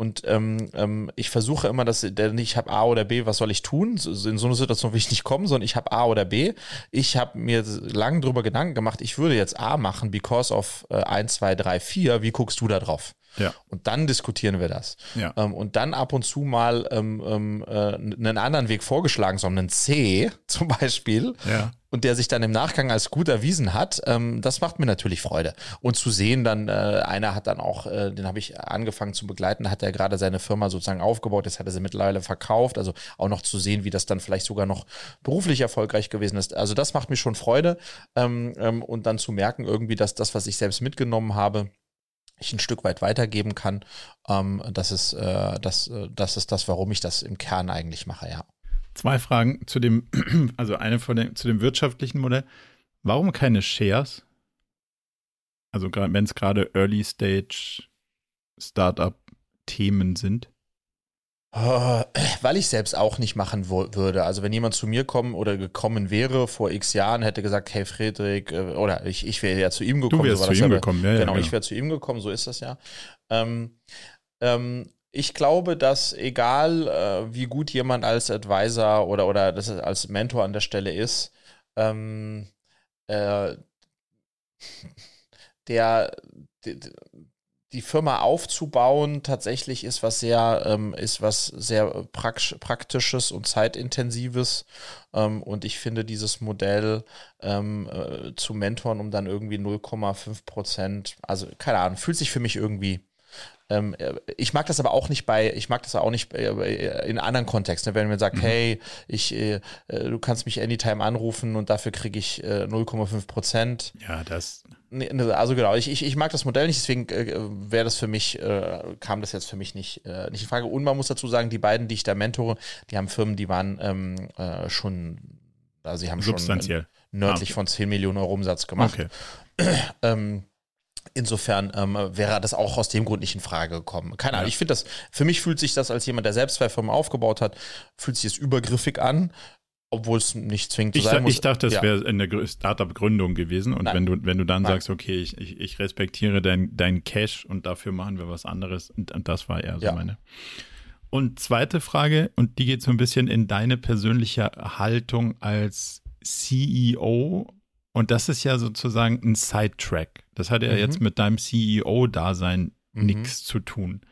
Und ähm, ähm, ich versuche immer, dass der ich habe A oder B, was soll ich tun? In so eine Situation will ich nicht kommen, sondern ich habe A oder B. Ich habe mir lange drüber Gedanken gemacht, ich würde jetzt A machen, because of äh, 1, 2, 3, 4. Wie guckst du da drauf? Ja. Und dann diskutieren wir das. Ja. Ähm, und dann ab und zu mal ähm, ähm, äh, einen anderen Weg vorgeschlagen, so einen C zum Beispiel. Ja. Und der sich dann im Nachgang als gut erwiesen hat, ähm, das macht mir natürlich Freude. Und zu sehen, dann, äh, einer hat dann auch, äh, den habe ich angefangen zu begleiten, hat er gerade seine Firma sozusagen aufgebaut, jetzt hat er sie mittlerweile verkauft. Also auch noch zu sehen, wie das dann vielleicht sogar noch beruflich erfolgreich gewesen ist. Also das macht mir schon Freude. Ähm, ähm, und dann zu merken, irgendwie, dass das, was ich selbst mitgenommen habe, ich ein Stück weit weitergeben kann. Ähm, das, ist, äh, das, äh, das ist das, warum ich das im Kern eigentlich mache, ja. Zwei Fragen zu dem, also eine von dem, zu dem wirtschaftlichen Modell. Warum keine Shares? Also wenn es gerade Early Stage Startup Themen sind. Äh, weil ich selbst auch nicht machen würde. Also wenn jemand zu mir kommen oder gekommen wäre vor x Jahren, hätte gesagt, hey Friedrich, äh, oder ich, ich wäre ja zu ihm gekommen. Du wärst so zu ihm gekommen, ja, genau, ja, genau. ich wäre zu ihm gekommen, so ist das ja. Ähm, ähm, ich glaube, dass egal äh, wie gut jemand als Advisor oder, oder das als Mentor an der Stelle ist, ähm, äh, der, der die Firma aufzubauen tatsächlich ist was sehr ähm, ist was sehr praktisches und zeitintensives ähm, und ich finde dieses Modell ähm, äh, zu mentoren um dann irgendwie 0,5 Prozent also keine Ahnung fühlt sich für mich irgendwie ähm, äh, ich mag das aber auch nicht bei, ich mag das auch nicht äh, in anderen Kontexten, wenn man sagt, mhm. hey, ich, äh, du kannst mich anytime anrufen und dafür kriege ich 0,5 Prozent. Ja, das. Ne, also genau, ich, ich, ich mag das Modell nicht, deswegen wäre das für mich, kam das jetzt für mich nicht, nicht in Frage. Und man muss dazu sagen, die beiden, die ich da mentore, die haben Firmen, die waren ähm, schon, also sie haben schon nördlich ah, von 10 Millionen Euro Umsatz gemacht. Okay. ähm, Insofern ähm, wäre das auch aus dem Grund nicht in Frage gekommen. Keine Ahnung, ja. ich finde das, für mich fühlt sich das als jemand, der selbst zwei Firmen aufgebaut hat, fühlt sich das übergriffig an, obwohl es nicht zwingend ich, sein muss. Ich dachte, es ja. wäre in der Startup-Gründung gewesen und wenn du, wenn du dann Nein. sagst, okay, ich, ich, ich respektiere dein, dein Cash und dafür machen wir was anderes und, und das war eher so ja. meine. Und zweite Frage, und die geht so ein bisschen in deine persönliche Haltung als CEO und das ist ja sozusagen ein Sidetrack. Das hat ja mhm. jetzt mit deinem CEO-Dasein mhm. nichts zu tun.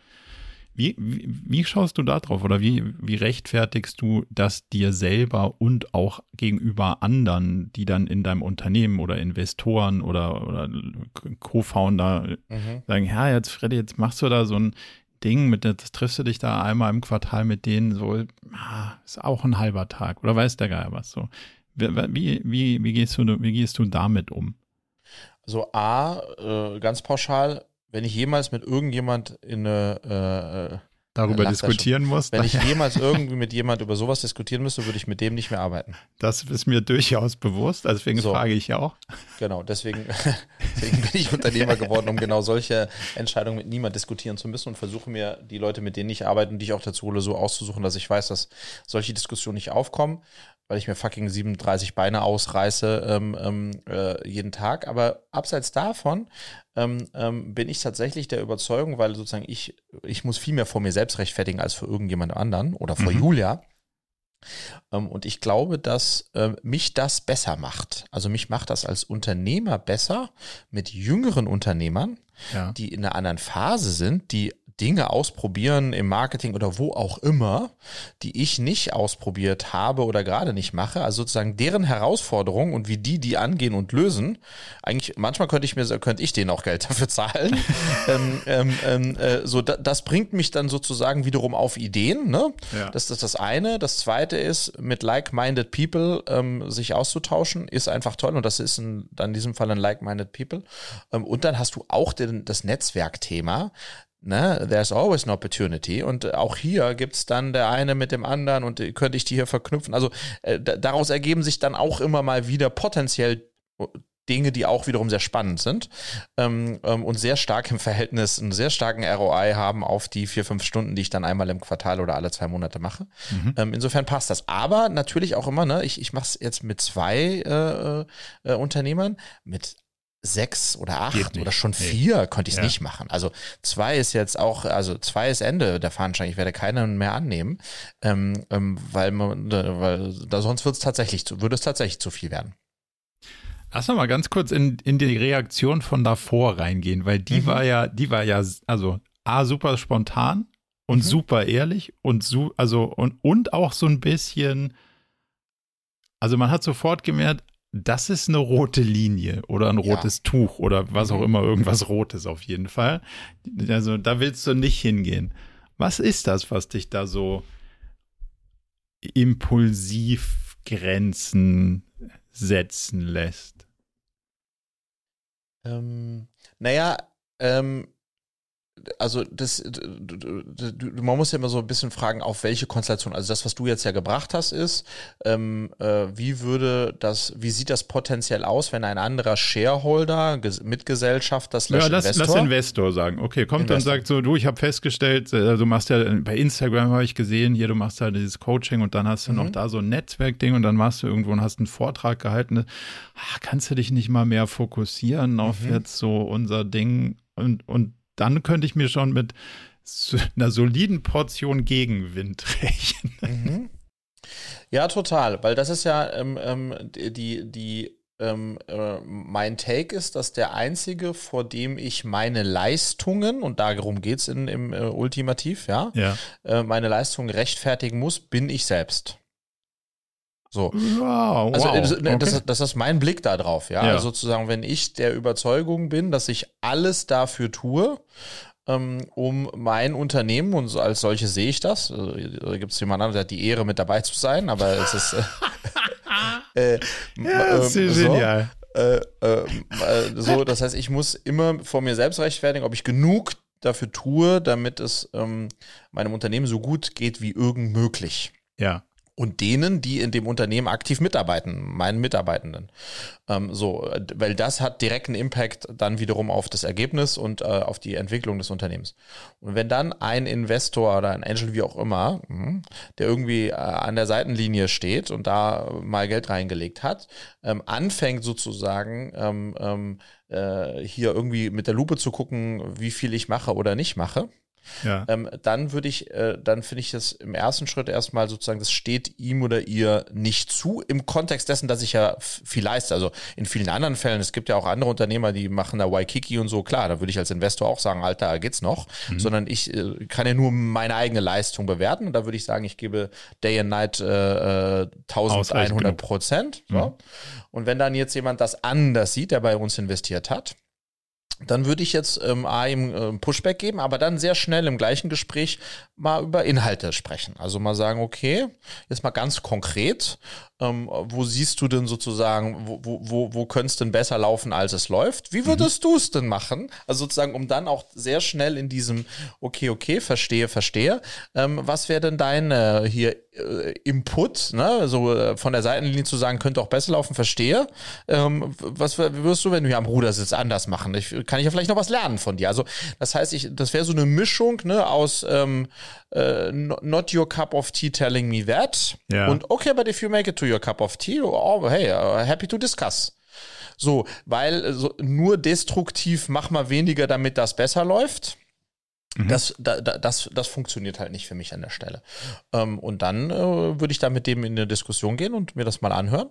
Wie, wie, wie, schaust du da drauf oder wie, wie rechtfertigst du das dir selber und auch gegenüber anderen, die dann in deinem Unternehmen oder Investoren oder, oder Co-Founder mhm. sagen, ja, jetzt Freddy, jetzt machst du da so ein Ding, mit das triffst du dich da einmal im Quartal mit denen, so, ah, ist auch ein halber Tag oder weiß der Geil was so. Wie, wie, wie, gehst, du, wie gehst du damit um? Also A, äh, ganz pauschal, wenn ich jemals mit irgendjemand in eine äh, darüber diskutieren muss. Wenn ich jemals irgendwie mit jemand über sowas diskutieren müsste, würde ich mit dem nicht mehr arbeiten. Das ist mir durchaus bewusst, also deswegen so, frage ich auch. Genau, deswegen, deswegen bin ich Unternehmer geworden, um genau solche Entscheidungen mit niemand diskutieren zu müssen und versuche mir die Leute, mit denen ich arbeite und die ich auch dazu hole, so auszusuchen, dass ich weiß, dass solche Diskussionen nicht aufkommen weil ich mir fucking 37 Beine ausreiße ähm, ähm, äh, jeden Tag. Aber abseits davon ähm, ähm, bin ich tatsächlich der Überzeugung, weil sozusagen ich, ich muss viel mehr vor mir selbst rechtfertigen als für irgendjemand anderen oder vor mhm. Julia. Ähm, und ich glaube, dass äh, mich das besser macht. Also mich macht das als Unternehmer besser mit jüngeren Unternehmern, ja. die in einer anderen Phase sind, die Dinge ausprobieren im Marketing oder wo auch immer, die ich nicht ausprobiert habe oder gerade nicht mache. Also sozusagen deren Herausforderungen und wie die die angehen und lösen. Eigentlich, manchmal könnte ich mir, könnte ich denen auch Geld dafür zahlen. ähm, ähm, ähm, äh, so, da, das bringt mich dann sozusagen wiederum auf Ideen. Ne? Ja. Das ist das eine. Das zweite ist, mit like-minded people ähm, sich auszutauschen, ist einfach toll. Und das ist in, in diesem Fall ein like-minded people. Ähm, und dann hast du auch den, das Netzwerkthema Ne, there's always an opportunity. Und auch hier gibt es dann der eine mit dem anderen und könnte ich die hier verknüpfen. Also äh, daraus ergeben sich dann auch immer mal wieder potenziell Dinge, die auch wiederum sehr spannend sind ähm, ähm, und sehr stark im Verhältnis, einen sehr starken ROI haben auf die vier, fünf Stunden, die ich dann einmal im Quartal oder alle zwei Monate mache. Mhm. Ähm, insofern passt das. Aber natürlich auch immer, ne, ich, ich mache es jetzt mit zwei äh, äh, Unternehmern, mit sechs oder acht oder schon vier nee. konnte ich es ja. nicht machen. Also zwei ist jetzt auch, also zwei ist Ende der Fahnenschein. Ich werde keinen mehr annehmen, ähm, ähm, weil man, weil da sonst wird es tatsächlich, würde es tatsächlich zu viel werden. Lass noch mal ganz kurz in, in die Reaktion von davor reingehen, weil die mhm. war ja, die war ja, also A, super spontan und mhm. super ehrlich und so, also und, und auch so ein bisschen, also man hat sofort gemerkt, das ist eine rote Linie oder ein rotes ja. Tuch oder was auch mhm. immer, irgendwas Rotes auf jeden Fall. Also da willst du nicht hingehen. Was ist das, was dich da so impulsiv Grenzen setzen lässt? Ähm, naja, ähm, also das, man muss ja immer so ein bisschen fragen, auf welche Konstellation. Also das, was du jetzt ja gebracht hast, ist, ähm, äh, wie würde das, wie sieht das potenziell aus, wenn ein anderer Shareholder, Mitgesellschaft, slash ja, lass, Investor? lass Investor sagen. Okay, kommt Investor. und sagt so, du, ich habe festgestellt, äh, du machst ja bei Instagram habe ich gesehen, hier du machst ja dieses Coaching und dann hast du mhm. noch da so ein Netzwerkding und dann machst du irgendwo und hast einen Vortrag gehalten. Ach, kannst du dich nicht mal mehr fokussieren auf mhm. jetzt so unser Ding und und dann könnte ich mir schon mit einer soliden Portion Gegenwind rechnen. Mhm. Ja, total, weil das ist ja ähm, ähm, die, die ähm, äh, mein Take ist, dass der einzige, vor dem ich meine Leistungen, und darum geht es im äh, Ultimativ, ja, ja. Äh, meine Leistungen rechtfertigen muss, bin ich selbst. So. Wow, also wow. Das, okay. das, das, ist mein Blick da drauf, ja? ja. Also sozusagen, wenn ich der Überzeugung bin, dass ich alles dafür tue, ähm, um mein Unternehmen, und als solche sehe ich das, also, da gibt es jemanden, der hat die Ehre mit dabei zu sein, aber es ist äh, äh, ja, das ist so. genial. Äh, äh, so, das heißt, ich muss immer vor mir selbst rechtfertigen, ob ich genug dafür tue, damit es ähm, meinem Unternehmen so gut geht wie irgend möglich. Ja und denen, die in dem Unternehmen aktiv mitarbeiten, meinen Mitarbeitenden. Ähm, so, weil das hat direkten Impact dann wiederum auf das Ergebnis und äh, auf die Entwicklung des Unternehmens. Und wenn dann ein Investor oder ein Angel, wie auch immer, mh, der irgendwie äh, an der Seitenlinie steht und da mal Geld reingelegt hat, ähm, anfängt sozusagen ähm, ähm äh, hier irgendwie mit der Lupe zu gucken, wie viel ich mache oder nicht mache, ja. ähm, dann würde ich, äh, dann finde ich das im ersten Schritt erstmal sozusagen, das steht ihm oder ihr nicht zu, im Kontext dessen, dass ich ja viel leiste. Also in vielen anderen Fällen, es gibt ja auch andere Unternehmer, die machen da Waikiki und so, klar, da würde ich als Investor auch sagen, Alter, geht's noch, mhm. sondern ich äh, kann ja nur meine eigene Leistung bewerten und da würde ich sagen, ich gebe Day and Night äh, 1100 äh, Prozent. So. Mhm. Und wenn dann jetzt jemand das anders sieht, der bei uns investiert hat, dann würde ich jetzt ähm, A ihm äh, Pushback geben, aber dann sehr schnell im gleichen Gespräch mal über Inhalte sprechen. Also mal sagen, okay, jetzt mal ganz konkret, ähm, wo siehst du denn sozusagen, wo, wo, wo, wo könnte es denn besser laufen, als es läuft? Wie würdest mhm. du es denn machen? Also sozusagen, um dann auch sehr schnell in diesem, okay, okay, verstehe, verstehe. Ähm, was wäre denn dein äh, hier äh, Input, ne? so äh, von der Seitenlinie zu sagen, könnte auch besser laufen, verstehe. Ähm, was wirst du, wenn du hier am Ruder sitzt, anders machen? Ich, kann ich ja vielleicht noch was lernen von dir. Also das heißt, ich, das wäre so eine Mischung ne, aus ähm, uh, not your cup of tea telling me that. Ja. Und okay, but if you make it to your cup of tea, oh, hey, uh, happy to discuss. So, weil so, nur destruktiv mach mal weniger, damit das besser läuft. Mhm. Das, da, das, das funktioniert halt nicht für mich an der Stelle. Ähm, und dann äh, würde ich da mit dem in eine Diskussion gehen und mir das mal anhören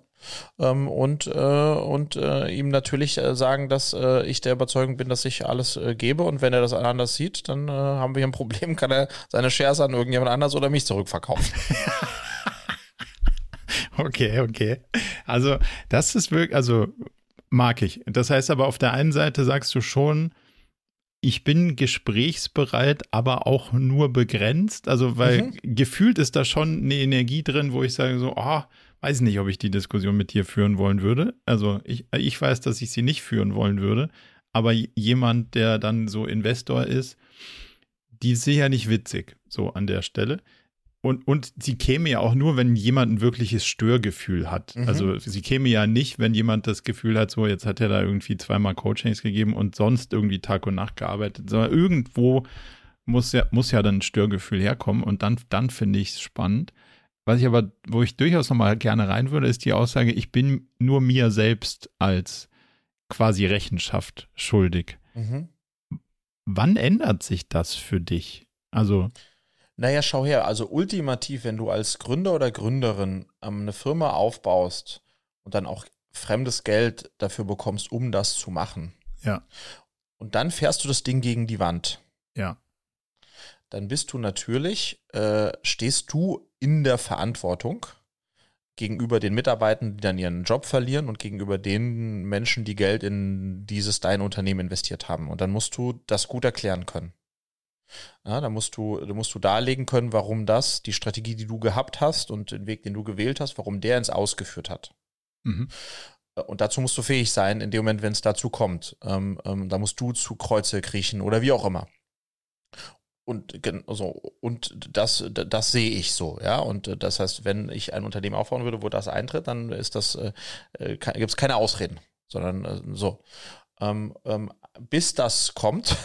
ähm, und, äh, und äh, ihm natürlich äh, sagen, dass äh, ich der Überzeugung bin, dass ich alles äh, gebe und wenn er das anders sieht, dann haben wir hier ein Problem, kann er seine Shares an irgendjemand anders oder mich zurückverkaufen. okay, okay. Also das ist wirklich, also mag ich. Das heißt aber auf der einen Seite sagst du schon, ich bin gesprächsbereit, aber auch nur begrenzt. Also, weil mhm. gefühlt ist da schon eine Energie drin, wo ich sage so, oh, weiß nicht, ob ich die Diskussion mit dir führen wollen würde. Also, ich, ich weiß, dass ich sie nicht führen wollen würde. Aber jemand, der dann so Investor ist, die ist sicher nicht witzig, so an der Stelle. Und, und sie käme ja auch nur, wenn jemand ein wirkliches Störgefühl hat. Mhm. Also sie käme ja nicht, wenn jemand das Gefühl hat, so jetzt hat er da irgendwie zweimal Coachings gegeben und sonst irgendwie Tag und Nacht gearbeitet, sondern irgendwo muss ja, muss ja dann ein Störgefühl herkommen und dann, dann finde ich es spannend. Was ich aber, wo ich durchaus nochmal gerne rein würde, ist die Aussage, ich bin nur mir selbst als quasi Rechenschaft schuldig. Mhm. Wann ändert sich das für dich? Also. Naja, schau her, also ultimativ, wenn du als Gründer oder Gründerin ähm, eine Firma aufbaust und dann auch fremdes Geld dafür bekommst, um das zu machen. Ja. Und dann fährst du das Ding gegen die Wand. Ja. Dann bist du natürlich, äh, stehst du in der Verantwortung gegenüber den Mitarbeitern, die dann ihren Job verlieren und gegenüber den Menschen, die Geld in dieses dein Unternehmen investiert haben. Und dann musst du das gut erklären können. Ja, da musst du, da musst du darlegen können, warum das, die Strategie, die du gehabt hast und den Weg, den du gewählt hast, warum der ins Ausgeführt hat. Mhm. Und dazu musst du fähig sein, in dem Moment, wenn es dazu kommt. Ähm, ähm, da musst du zu Kreuze kriechen oder wie auch immer. Und, also, und das, das sehe ich so, ja. Und äh, das heißt, wenn ich ein Unternehmen aufbauen würde, wo das eintritt, dann ist das, äh, äh gibt es keine Ausreden, sondern äh, so. Ähm, ähm, bis das kommt,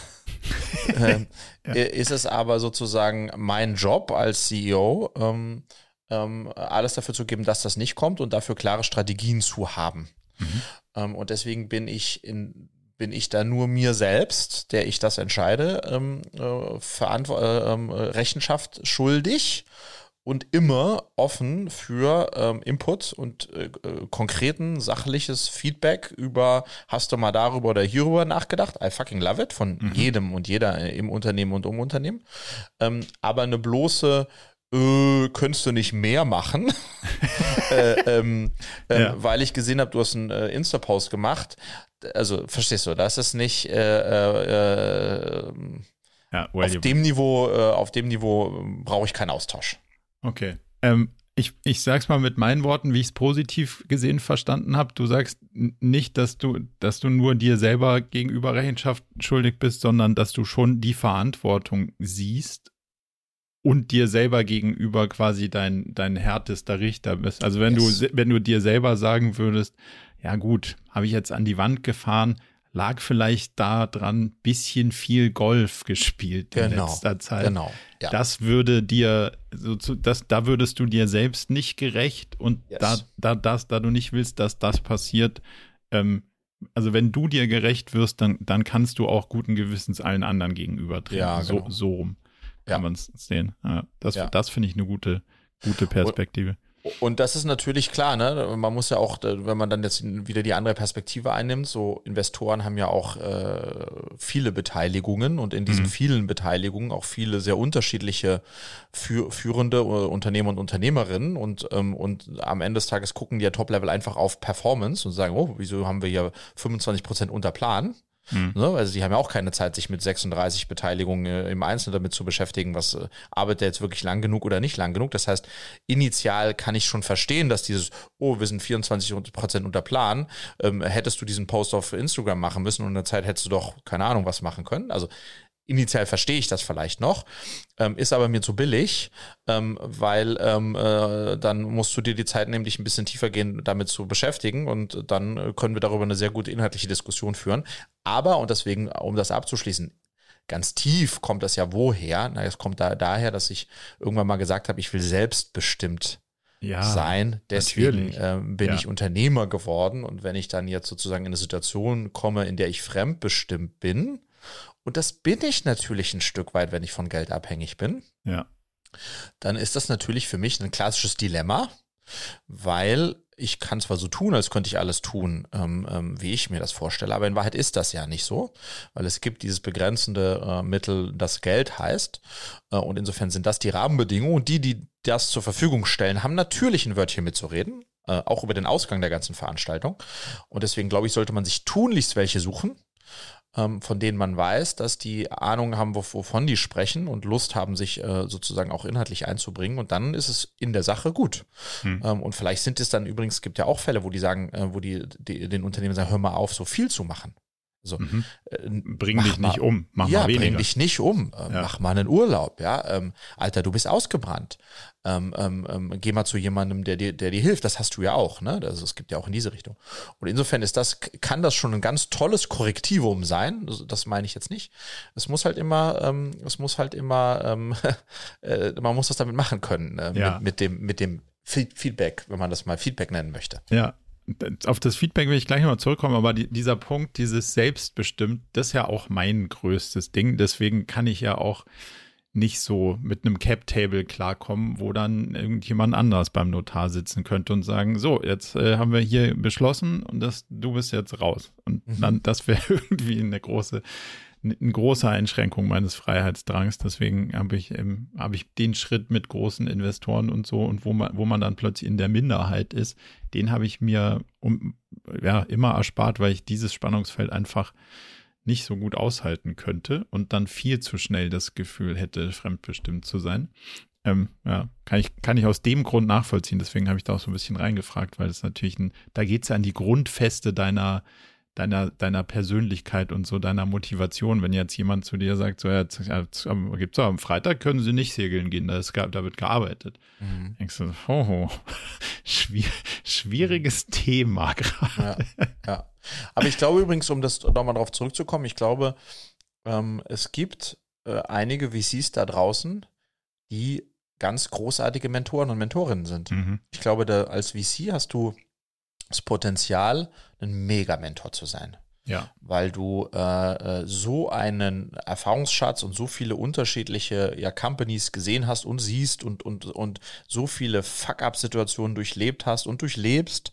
ähm, ja. ist es aber sozusagen mein Job als CEO, ähm, ähm, alles dafür zu geben, dass das nicht kommt und dafür klare Strategien zu haben. Mhm. Ähm, und deswegen bin ich in bin ich da nur mir selbst, der ich das entscheide, ähm, äh, äh, ähm, Rechenschaft schuldig und immer offen für ähm, Input und äh, äh, konkreten, sachliches Feedback über, hast du mal darüber oder hierüber nachgedacht? I fucking love it von mhm. jedem und jeder im Unternehmen und um Unternehmen. Ähm, aber eine bloße, äh, könntest du nicht mehr machen, äh, ähm, ähm, ja. weil ich gesehen habe, du hast einen äh, Insta-Post gemacht. Also, verstehst du, das ist nicht äh, äh, ja, well, auf, dem Niveau, auf dem Niveau brauche ich keinen Austausch. Okay. Ähm, ich, ich sag's mal mit meinen Worten, wie ich es positiv gesehen verstanden habe. Du sagst nicht, dass du, dass du nur dir selber gegenüber Rechenschaft schuldig bist, sondern dass du schon die Verantwortung siehst und dir selber gegenüber quasi dein, dein härtester Richter bist. Also wenn yes. du, wenn du dir selber sagen würdest, ja gut, habe ich jetzt an die Wand gefahren, lag vielleicht da dran bisschen viel Golf gespielt in genau, letzter Zeit. Genau. Ja. Das würde dir, so zu, das, da würdest du dir selbst nicht gerecht und yes. da, da, das, da du nicht willst, dass das passiert, ähm, also wenn du dir gerecht wirst, dann, dann kannst du auch guten Gewissens allen anderen gegenüber treten. Ja, genau. so, so rum kann ja. man es sehen. Ja, das das finde ich eine gute, gute Perspektive. Und und das ist natürlich klar, ne? Man muss ja auch, wenn man dann jetzt wieder die andere Perspektive einnimmt, so Investoren haben ja auch äh, viele Beteiligungen und in diesen mhm. vielen Beteiligungen auch viele sehr unterschiedliche für, führende äh, Unternehmer und Unternehmerinnen und, ähm, und am Ende des Tages gucken die ja Top-Level einfach auf Performance und sagen, oh, wieso haben wir hier 25 Prozent unter Plan? Mhm. Ne? Also die haben ja auch keine Zeit, sich mit 36 Beteiligungen äh, im Einzelnen damit zu beschäftigen, was äh, arbeitet jetzt wirklich lang genug oder nicht lang genug. Das heißt, initial kann ich schon verstehen, dass dieses, oh, wir sind 24 Prozent unter Plan, ähm, hättest du diesen Post auf Instagram machen müssen und in der Zeit hättest du doch, keine Ahnung, was machen können. Also initial verstehe ich das vielleicht noch, ähm, ist aber mir zu billig, ähm, weil ähm, äh, dann musst du dir die Zeit nehmen, dich ein bisschen tiefer gehen, damit zu beschäftigen und dann äh, können wir darüber eine sehr gute inhaltliche Diskussion führen. Aber, und deswegen, um das abzuschließen, ganz tief kommt das ja woher? Na, es kommt da daher, dass ich irgendwann mal gesagt habe, ich will selbstbestimmt ja, sein. Deswegen äh, bin ja. ich Unternehmer geworden. Und wenn ich dann jetzt sozusagen in eine Situation komme, in der ich fremdbestimmt bin und das bin ich natürlich ein Stück weit, wenn ich von Geld abhängig bin. Ja. Dann ist das natürlich für mich ein klassisches Dilemma, weil ich kann zwar so tun, als könnte ich alles tun, ähm, ähm, wie ich mir das vorstelle, aber in Wahrheit ist das ja nicht so, weil es gibt dieses begrenzende äh, Mittel, das Geld heißt. Äh, und insofern sind das die Rahmenbedingungen. Und die, die das zur Verfügung stellen, haben natürlich ein Wörtchen mitzureden, äh, auch über den Ausgang der ganzen Veranstaltung. Und deswegen glaube ich, sollte man sich tunlichst welche suchen, von denen man weiß, dass die Ahnung haben, wovon die sprechen und Lust haben, sich äh, sozusagen auch inhaltlich einzubringen. Und dann ist es in der Sache gut. Hm. Ähm, und vielleicht sind es dann übrigens, es gibt ja auch Fälle, wo die sagen, äh, wo die, die, den Unternehmen sagen, hör mal auf, so viel zu machen. Also, mhm. äh, bring dich mal, nicht um, mach ja, mal weniger. bring dich nicht um, äh, ja. mach mal einen Urlaub, ja. Ähm, Alter, du bist ausgebrannt. Ähm, ähm, ähm, geh mal zu jemandem, der dir, der dir hilft. Das hast du ja auch, ne? Also, es gibt ja auch in diese Richtung. Und insofern ist das, kann das schon ein ganz tolles Korrektivum sein. Das, das meine ich jetzt nicht. Es muss halt immer, ähm, es muss halt immer, ähm, äh, man muss das damit machen können, äh, ja. mit, mit dem, mit dem Feedback, wenn man das mal Feedback nennen möchte. Ja, auf das Feedback will ich gleich nochmal zurückkommen, aber die, dieser Punkt, dieses Selbstbestimmt, das ist ja auch mein größtes Ding. Deswegen kann ich ja auch nicht so mit einem Cap-Table klarkommen, wo dann irgendjemand anders beim Notar sitzen könnte und sagen, so, jetzt äh, haben wir hier beschlossen und das, du bist jetzt raus. Und mhm. dann, das wäre irgendwie eine große eine große Einschränkung meines Freiheitsdrangs. Deswegen habe ich, ähm, habe ich den Schritt mit großen Investoren und so und wo man, wo man dann plötzlich in der Minderheit ist, den habe ich mir um, ja, immer erspart, weil ich dieses Spannungsfeld einfach nicht so gut aushalten könnte und dann viel zu schnell das Gefühl hätte, fremdbestimmt zu sein. Ähm, ja, kann ich, kann ich aus dem Grund nachvollziehen. Deswegen habe ich da auch so ein bisschen reingefragt, weil es natürlich ein, da geht es ja an die Grundfeste deiner, deiner, deiner Persönlichkeit und so deiner Motivation. Wenn jetzt jemand zu dir sagt, so, ja, gibt's am Freitag können sie nicht segeln gehen, da, ist, da wird gearbeitet. Mhm. Denkst du, oh. Schwier schwieriges Thema gerade. Ja, ja. Aber ich glaube übrigens, um das nochmal darauf zurückzukommen, ich glaube, ähm, es gibt äh, einige VCs da draußen, die ganz großartige Mentoren und Mentorinnen sind. Mhm. Ich glaube, da, als VC hast du das Potenzial, ein Mega-Mentor zu sein. Ja. Weil du äh, äh, so einen Erfahrungsschatz und so viele unterschiedliche ja, Companies gesehen hast und siehst und, und, und so viele Fuck-up-Situationen durchlebt hast und durchlebst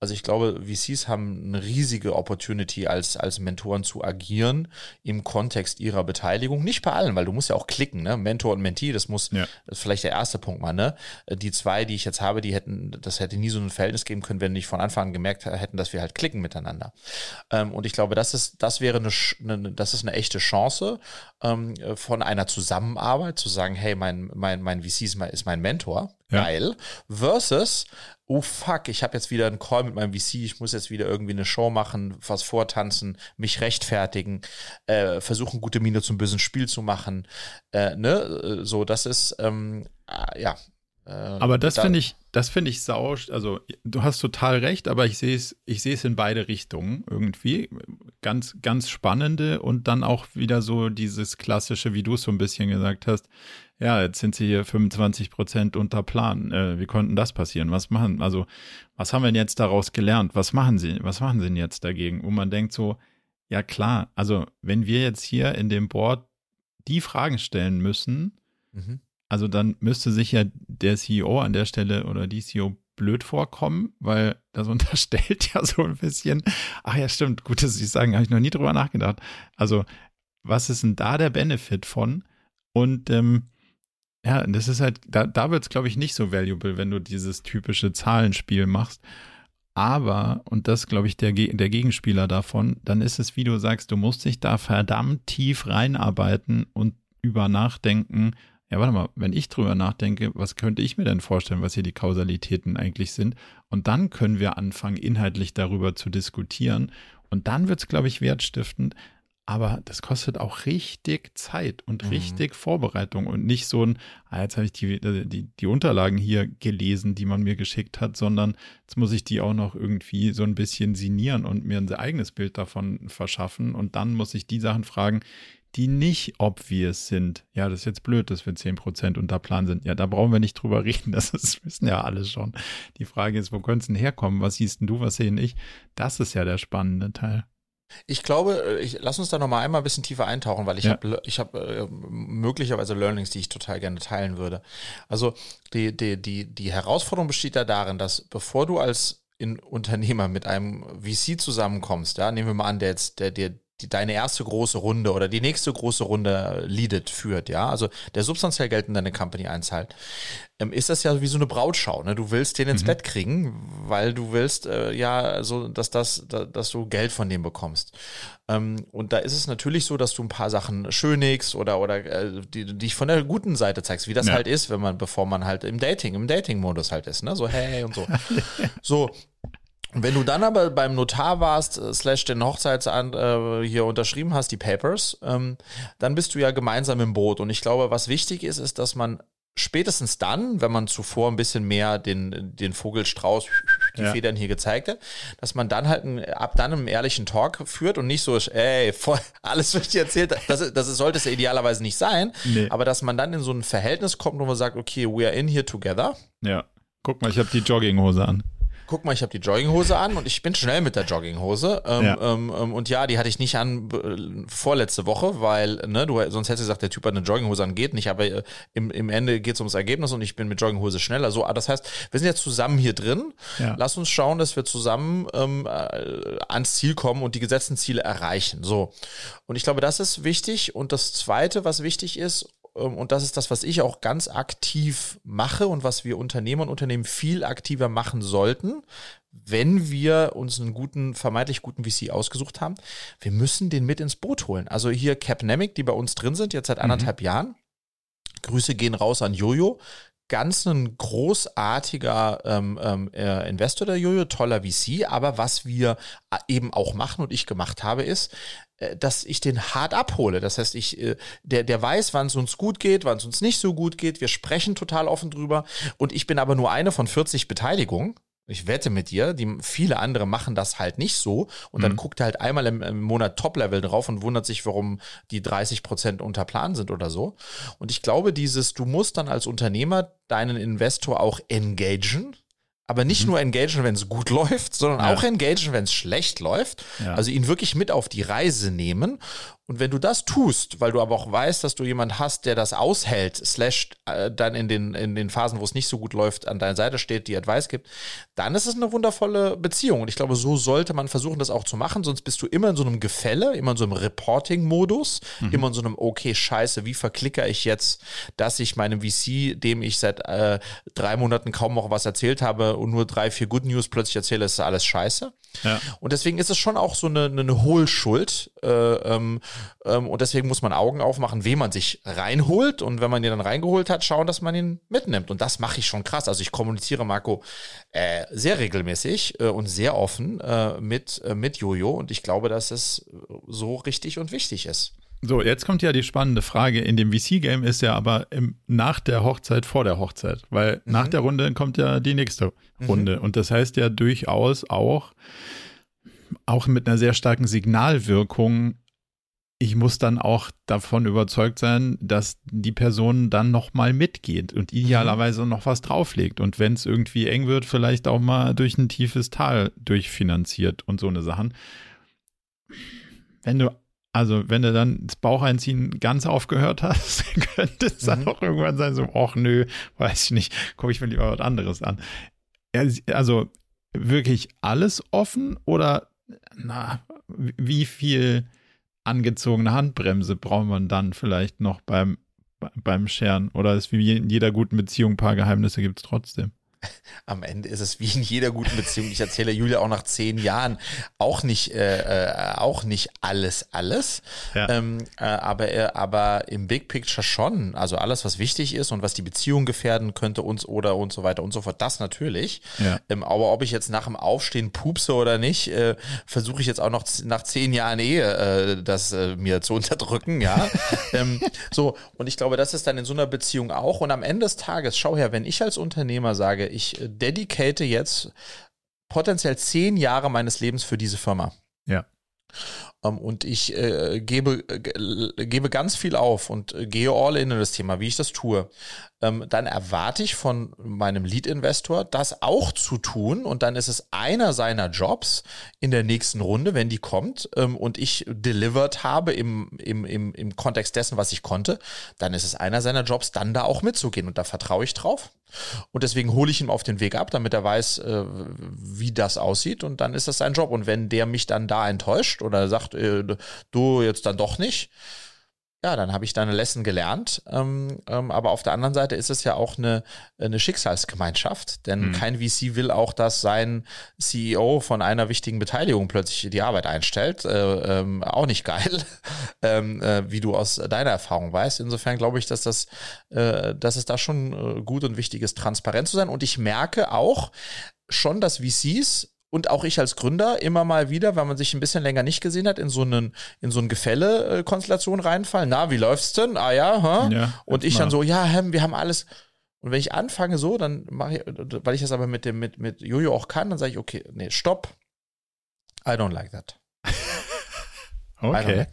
also ich glaube, VCs haben eine riesige Opportunity als, als Mentoren zu agieren im Kontext ihrer Beteiligung. Nicht bei allen, weil du musst ja auch klicken, ne? Mentor und Mentee, das muss, ja. das ist vielleicht der erste Punkt mal, ne? Die zwei, die ich jetzt habe, die hätten, das hätte nie so ein Verhältnis geben können, wenn nicht von Anfang an gemerkt hätten, dass wir halt klicken miteinander. Ähm, und ich glaube, das ist, das wäre eine, eine das ist eine echte Chance ähm, von einer Zusammenarbeit, zu sagen, hey, mein, mein, mein VC ist mein, ist mein Mentor, ja. geil, versus oh fuck, ich habe jetzt wieder einen Call mit meinem VC, ich muss jetzt wieder irgendwie eine Show machen, was vortanzen, mich rechtfertigen, äh, versuchen, gute Miene zum bösen Spiel zu machen. Äh, ne? So, das ist, ähm, äh, ja. Äh, aber das da, finde ich, das finde ich sau, also du hast total recht, aber ich sehe es, ich sehe es in beide Richtungen irgendwie. Ganz, ganz spannende und dann auch wieder so dieses klassische, wie du es so ein bisschen gesagt hast, ja, jetzt sind sie hier 25 Prozent unter Plan. Äh, wie konnten das passieren? Was machen, also, was haben wir denn jetzt daraus gelernt? Was machen sie, was machen sie denn jetzt dagegen? Wo man denkt so, ja klar, also, wenn wir jetzt hier in dem Board die Fragen stellen müssen, mhm. also dann müsste sich ja der CEO an der Stelle oder die CEO blöd vorkommen, weil das unterstellt ja so ein bisschen, ach ja, stimmt, gut, dass Sie sagen, habe ich noch nie drüber nachgedacht. Also, was ist denn da der Benefit von? Und ähm, ja, das ist halt, da, da wird es, glaube ich, nicht so valuable, wenn du dieses typische Zahlenspiel machst. Aber, und das glaube ich der, der Gegenspieler davon, dann ist es, wie du sagst, du musst dich da verdammt tief reinarbeiten und über nachdenken. Ja, warte mal, wenn ich drüber nachdenke, was könnte ich mir denn vorstellen, was hier die Kausalitäten eigentlich sind? Und dann können wir anfangen, inhaltlich darüber zu diskutieren. Und dann wird es, glaube ich, wertstiftend aber das kostet auch richtig Zeit und mhm. richtig Vorbereitung und nicht so ein, ah, jetzt habe ich die, äh, die, die Unterlagen hier gelesen, die man mir geschickt hat, sondern jetzt muss ich die auch noch irgendwie so ein bisschen sinieren und mir ein eigenes Bild davon verschaffen und dann muss ich die Sachen fragen, die nicht obvious sind. Ja, das ist jetzt blöd, dass wir 10% unter Plan sind. Ja, da brauchen wir nicht drüber reden, das ist, wissen ja alle schon. Die Frage ist, wo könnte es denn herkommen? Was siehst denn du, was sehe ich? Das ist ja der spannende Teil. Ich glaube, äh, ich, lass uns da noch mal einmal ein bisschen tiefer eintauchen, weil ich ja. habe ich hab, äh, möglicherweise Learnings, die ich total gerne teilen würde. Also die, die, die, die Herausforderung besteht ja darin, dass bevor du als in Unternehmer mit einem VC zusammenkommst, ja, nehmen wir mal an, der jetzt, der dir die, deine erste große Runde oder die nächste große Runde leadet, führt, ja, also der substanziell Geld in deine Company einzahlt, ähm, ist das ja wie so eine Brautschau, ne? Du willst den ins mhm. Bett kriegen, weil du willst, äh, ja, so, dass das, da, dass du Geld von dem bekommst. Ähm, und da ist es natürlich so, dass du ein paar Sachen schönigst oder, oder äh, die, dich von der guten Seite zeigst, wie das ja. halt ist, wenn man, bevor man halt im Dating, im Dating-Modus halt ist, ne? So, hey und so. so, wenn du dann aber beim Notar warst, äh, slash den Hochzeitsan äh, hier unterschrieben hast, die Papers, ähm, dann bist du ja gemeinsam im Boot. Und ich glaube, was wichtig ist, ist, dass man spätestens dann, wenn man zuvor ein bisschen mehr den, den Vogelstrauß, die ja. Federn hier gezeigt hat, dass man dann halt ein, ab dann einen ehrlichen Talk führt und nicht so ey, voll, alles wird dir erzählt. Das, das sollte es ja idealerweise nicht sein, nee. aber dass man dann in so ein Verhältnis kommt, wo man sagt, okay, we are in here together. Ja. Guck mal, ich habe die Jogginghose an guck mal, ich habe die Jogginghose an und ich bin schnell mit der Jogginghose. Ähm, ja. Ähm, ähm, und ja, die hatte ich nicht an äh, vorletzte Woche, weil, ne, du sonst hättest du gesagt, der Typ hat eine Jogginghose an, geht nicht, aber äh, im, im Ende geht es ums Ergebnis und ich bin mit Jogginghose schneller. So, ah, das heißt, wir sind jetzt zusammen hier drin. Ja. Lass uns schauen, dass wir zusammen ähm, äh, ans Ziel kommen und die gesetzten Ziele erreichen. So. Und ich glaube, das ist wichtig. Und das zweite, was wichtig ist, und das ist das, was ich auch ganz aktiv mache und was wir Unternehmer und Unternehmen viel aktiver machen sollten, wenn wir uns einen guten, vermeintlich guten VC ausgesucht haben. Wir müssen den mit ins Boot holen. Also hier Capnemic, die bei uns drin sind, jetzt seit anderthalb mhm. Jahren. Grüße gehen raus an Jojo ganz ein großartiger ähm, ähm, äh, Investor der Jojo, toller VC, aber was wir äh, eben auch machen und ich gemacht habe, ist, äh, dass ich den hart abhole. Das heißt, ich, äh, der, der weiß, wann es uns gut geht, wann es uns nicht so gut geht. Wir sprechen total offen drüber. Und ich bin aber nur eine von 40 Beteiligungen. Ich wette mit dir, die viele andere machen das halt nicht so und dann mhm. guckt er halt einmal im, im Monat Top-Level drauf und wundert sich, warum die 30 Prozent unter Plan sind oder so. Und ich glaube, dieses, du musst dann als Unternehmer deinen Investor auch engagen, aber nicht mhm. nur engagen, wenn es gut läuft, sondern ja. auch engagen, wenn es schlecht läuft. Ja. Also ihn wirklich mit auf die Reise nehmen und wenn du das tust, weil du aber auch weißt, dass du jemand hast, der das aushält, slash äh, dann in den, in den Phasen, wo es nicht so gut läuft, an deiner Seite steht, die Advice gibt, dann ist es eine wundervolle Beziehung. Und ich glaube, so sollte man versuchen, das auch zu machen. Sonst bist du immer in so einem Gefälle, immer in so einem Reporting-Modus, mhm. immer in so einem, okay, scheiße, wie verklicke ich jetzt, dass ich meinem VC, dem ich seit äh, drei Monaten kaum noch was erzählt habe und nur drei, vier Good News plötzlich erzähle, ist alles scheiße. Ja. Und deswegen ist es schon auch so eine, eine Hohlschuld. Äh, ähm, und deswegen muss man Augen aufmachen, wen man sich reinholt. Und wenn man ihn dann reingeholt hat, schauen, dass man ihn mitnimmt. Und das mache ich schon krass. Also ich kommuniziere, Marco, äh, sehr regelmäßig äh, und sehr offen äh, mit, äh, mit Jojo. Und ich glaube, dass es so richtig und wichtig ist. So, jetzt kommt ja die spannende Frage. In dem VC-Game ist ja aber im, nach der Hochzeit vor der Hochzeit, weil mhm. nach der Runde kommt ja die nächste Runde. Mhm. Und das heißt ja durchaus auch, auch mit einer sehr starken Signalwirkung, ich muss dann auch davon überzeugt sein, dass die Person dann nochmal mitgeht und idealerweise noch was drauflegt. Und wenn es irgendwie eng wird, vielleicht auch mal durch ein tiefes Tal durchfinanziert und so eine Sachen. Wenn du also, wenn du dann das Baucheinziehen ganz aufgehört hast, könnte es dann mhm. auch irgendwann sein, so, ach nö, weiß ich nicht, gucke ich mir lieber was anderes an. Also, wirklich alles offen oder, na, wie viel angezogene Handbremse braucht man dann vielleicht noch beim, beim Scheren? Oder ist wie in jeder guten Beziehung ein paar Geheimnisse gibt es trotzdem? Am Ende ist es wie in jeder guten Beziehung. Ich erzähle Julia auch nach zehn Jahren auch nicht, äh, äh, auch nicht alles, alles. Ja. Ähm, äh, aber, äh, aber im Big Picture schon. Also alles, was wichtig ist und was die Beziehung gefährden könnte, uns oder und so weiter und so fort, das natürlich. Ja. Ähm, aber ob ich jetzt nach dem Aufstehen pupse oder nicht, äh, versuche ich jetzt auch noch nach zehn Jahren Ehe äh, das mir zu unterdrücken, ja. ähm, so, und ich glaube, das ist dann in so einer Beziehung auch. Und am Ende des Tages, schau her, wenn ich als Unternehmer sage, ich dedicate jetzt potenziell zehn Jahre meines Lebens für diese Firma. Ja. Ähm, und ich äh, gebe, äh, gebe ganz viel auf und äh, gehe all in in das Thema, wie ich das tue ähm, dann erwarte ich von meinem Lead-Investor, das auch zu tun. Und dann ist es einer seiner Jobs in der nächsten Runde, wenn die kommt ähm, und ich delivered habe im, im, im, im Kontext dessen, was ich konnte, dann ist es einer seiner Jobs, dann da auch mitzugehen. Und da vertraue ich drauf. Und deswegen hole ich ihn auf den Weg ab, damit er weiß, äh, wie das aussieht. Und dann ist das sein Job. Und wenn der mich dann da enttäuscht oder sagt, äh, du jetzt dann doch nicht, ja, dann habe ich da eine Lesson gelernt. Ähm, ähm, aber auf der anderen Seite ist es ja auch eine, eine Schicksalsgemeinschaft, denn mhm. kein VC will auch, dass sein CEO von einer wichtigen Beteiligung plötzlich die Arbeit einstellt. Äh, ähm, auch nicht geil, ähm, äh, wie du aus deiner Erfahrung weißt. Insofern glaube ich, dass das, äh, dass es da schon äh, gut und wichtig ist, transparent zu sein. Und ich merke auch schon, dass VCs und auch ich als Gründer immer mal wieder, wenn man sich ein bisschen länger nicht gesehen hat, in so einen, in so eine Gefälle-Konstellation reinfallen. Na, wie läuft's denn? Ah ja, huh? ja und ich mal. dann so, ja, wir haben alles. Und wenn ich anfange so, dann mache ich, weil ich das aber mit dem, mit, mit Jojo auch kann, dann sage ich, okay, nee, stopp. I don't like that. okay.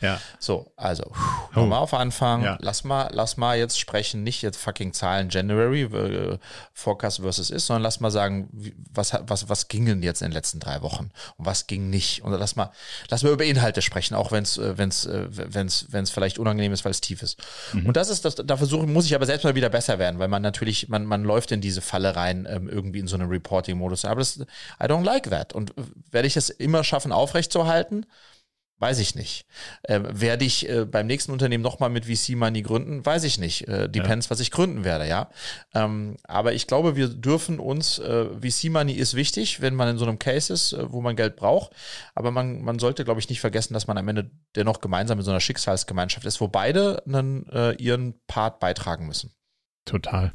Ja. So, also, oh. nochmal auf Anfang. Ja. Lass mal, lass mal jetzt sprechen, nicht jetzt fucking Zahlen January, äh, Forecast versus ist, sondern lass mal sagen, wie, was, was, was ging denn jetzt in den letzten drei Wochen und was ging nicht? Und lass mal, lass mal über Inhalte sprechen, auch wenn es, äh, wenn es, äh, wenn es, wenn es vielleicht unangenehm ist, weil es tief ist. Mhm. Und das ist das, da versuchen, muss ich aber selbst mal wieder besser werden, weil man natürlich, man, man läuft in diese Falle rein, ähm, irgendwie in so einen Reporting-Modus. Aber das, I don't like that. Und äh, werde ich es immer schaffen, aufrechtzuerhalten? Weiß ich nicht. Ähm, werde ich äh, beim nächsten Unternehmen nochmal mit VC Money gründen? Weiß ich nicht. Äh, depends, ja. was ich gründen werde, ja. Ähm, aber ich glaube, wir dürfen uns, äh, VC Money ist wichtig, wenn man in so einem Case ist, äh, wo man Geld braucht. Aber man, man sollte, glaube ich, nicht vergessen, dass man am Ende dennoch gemeinsam in so einer Schicksalsgemeinschaft ist, wo beide einen, äh, ihren Part beitragen müssen. Total.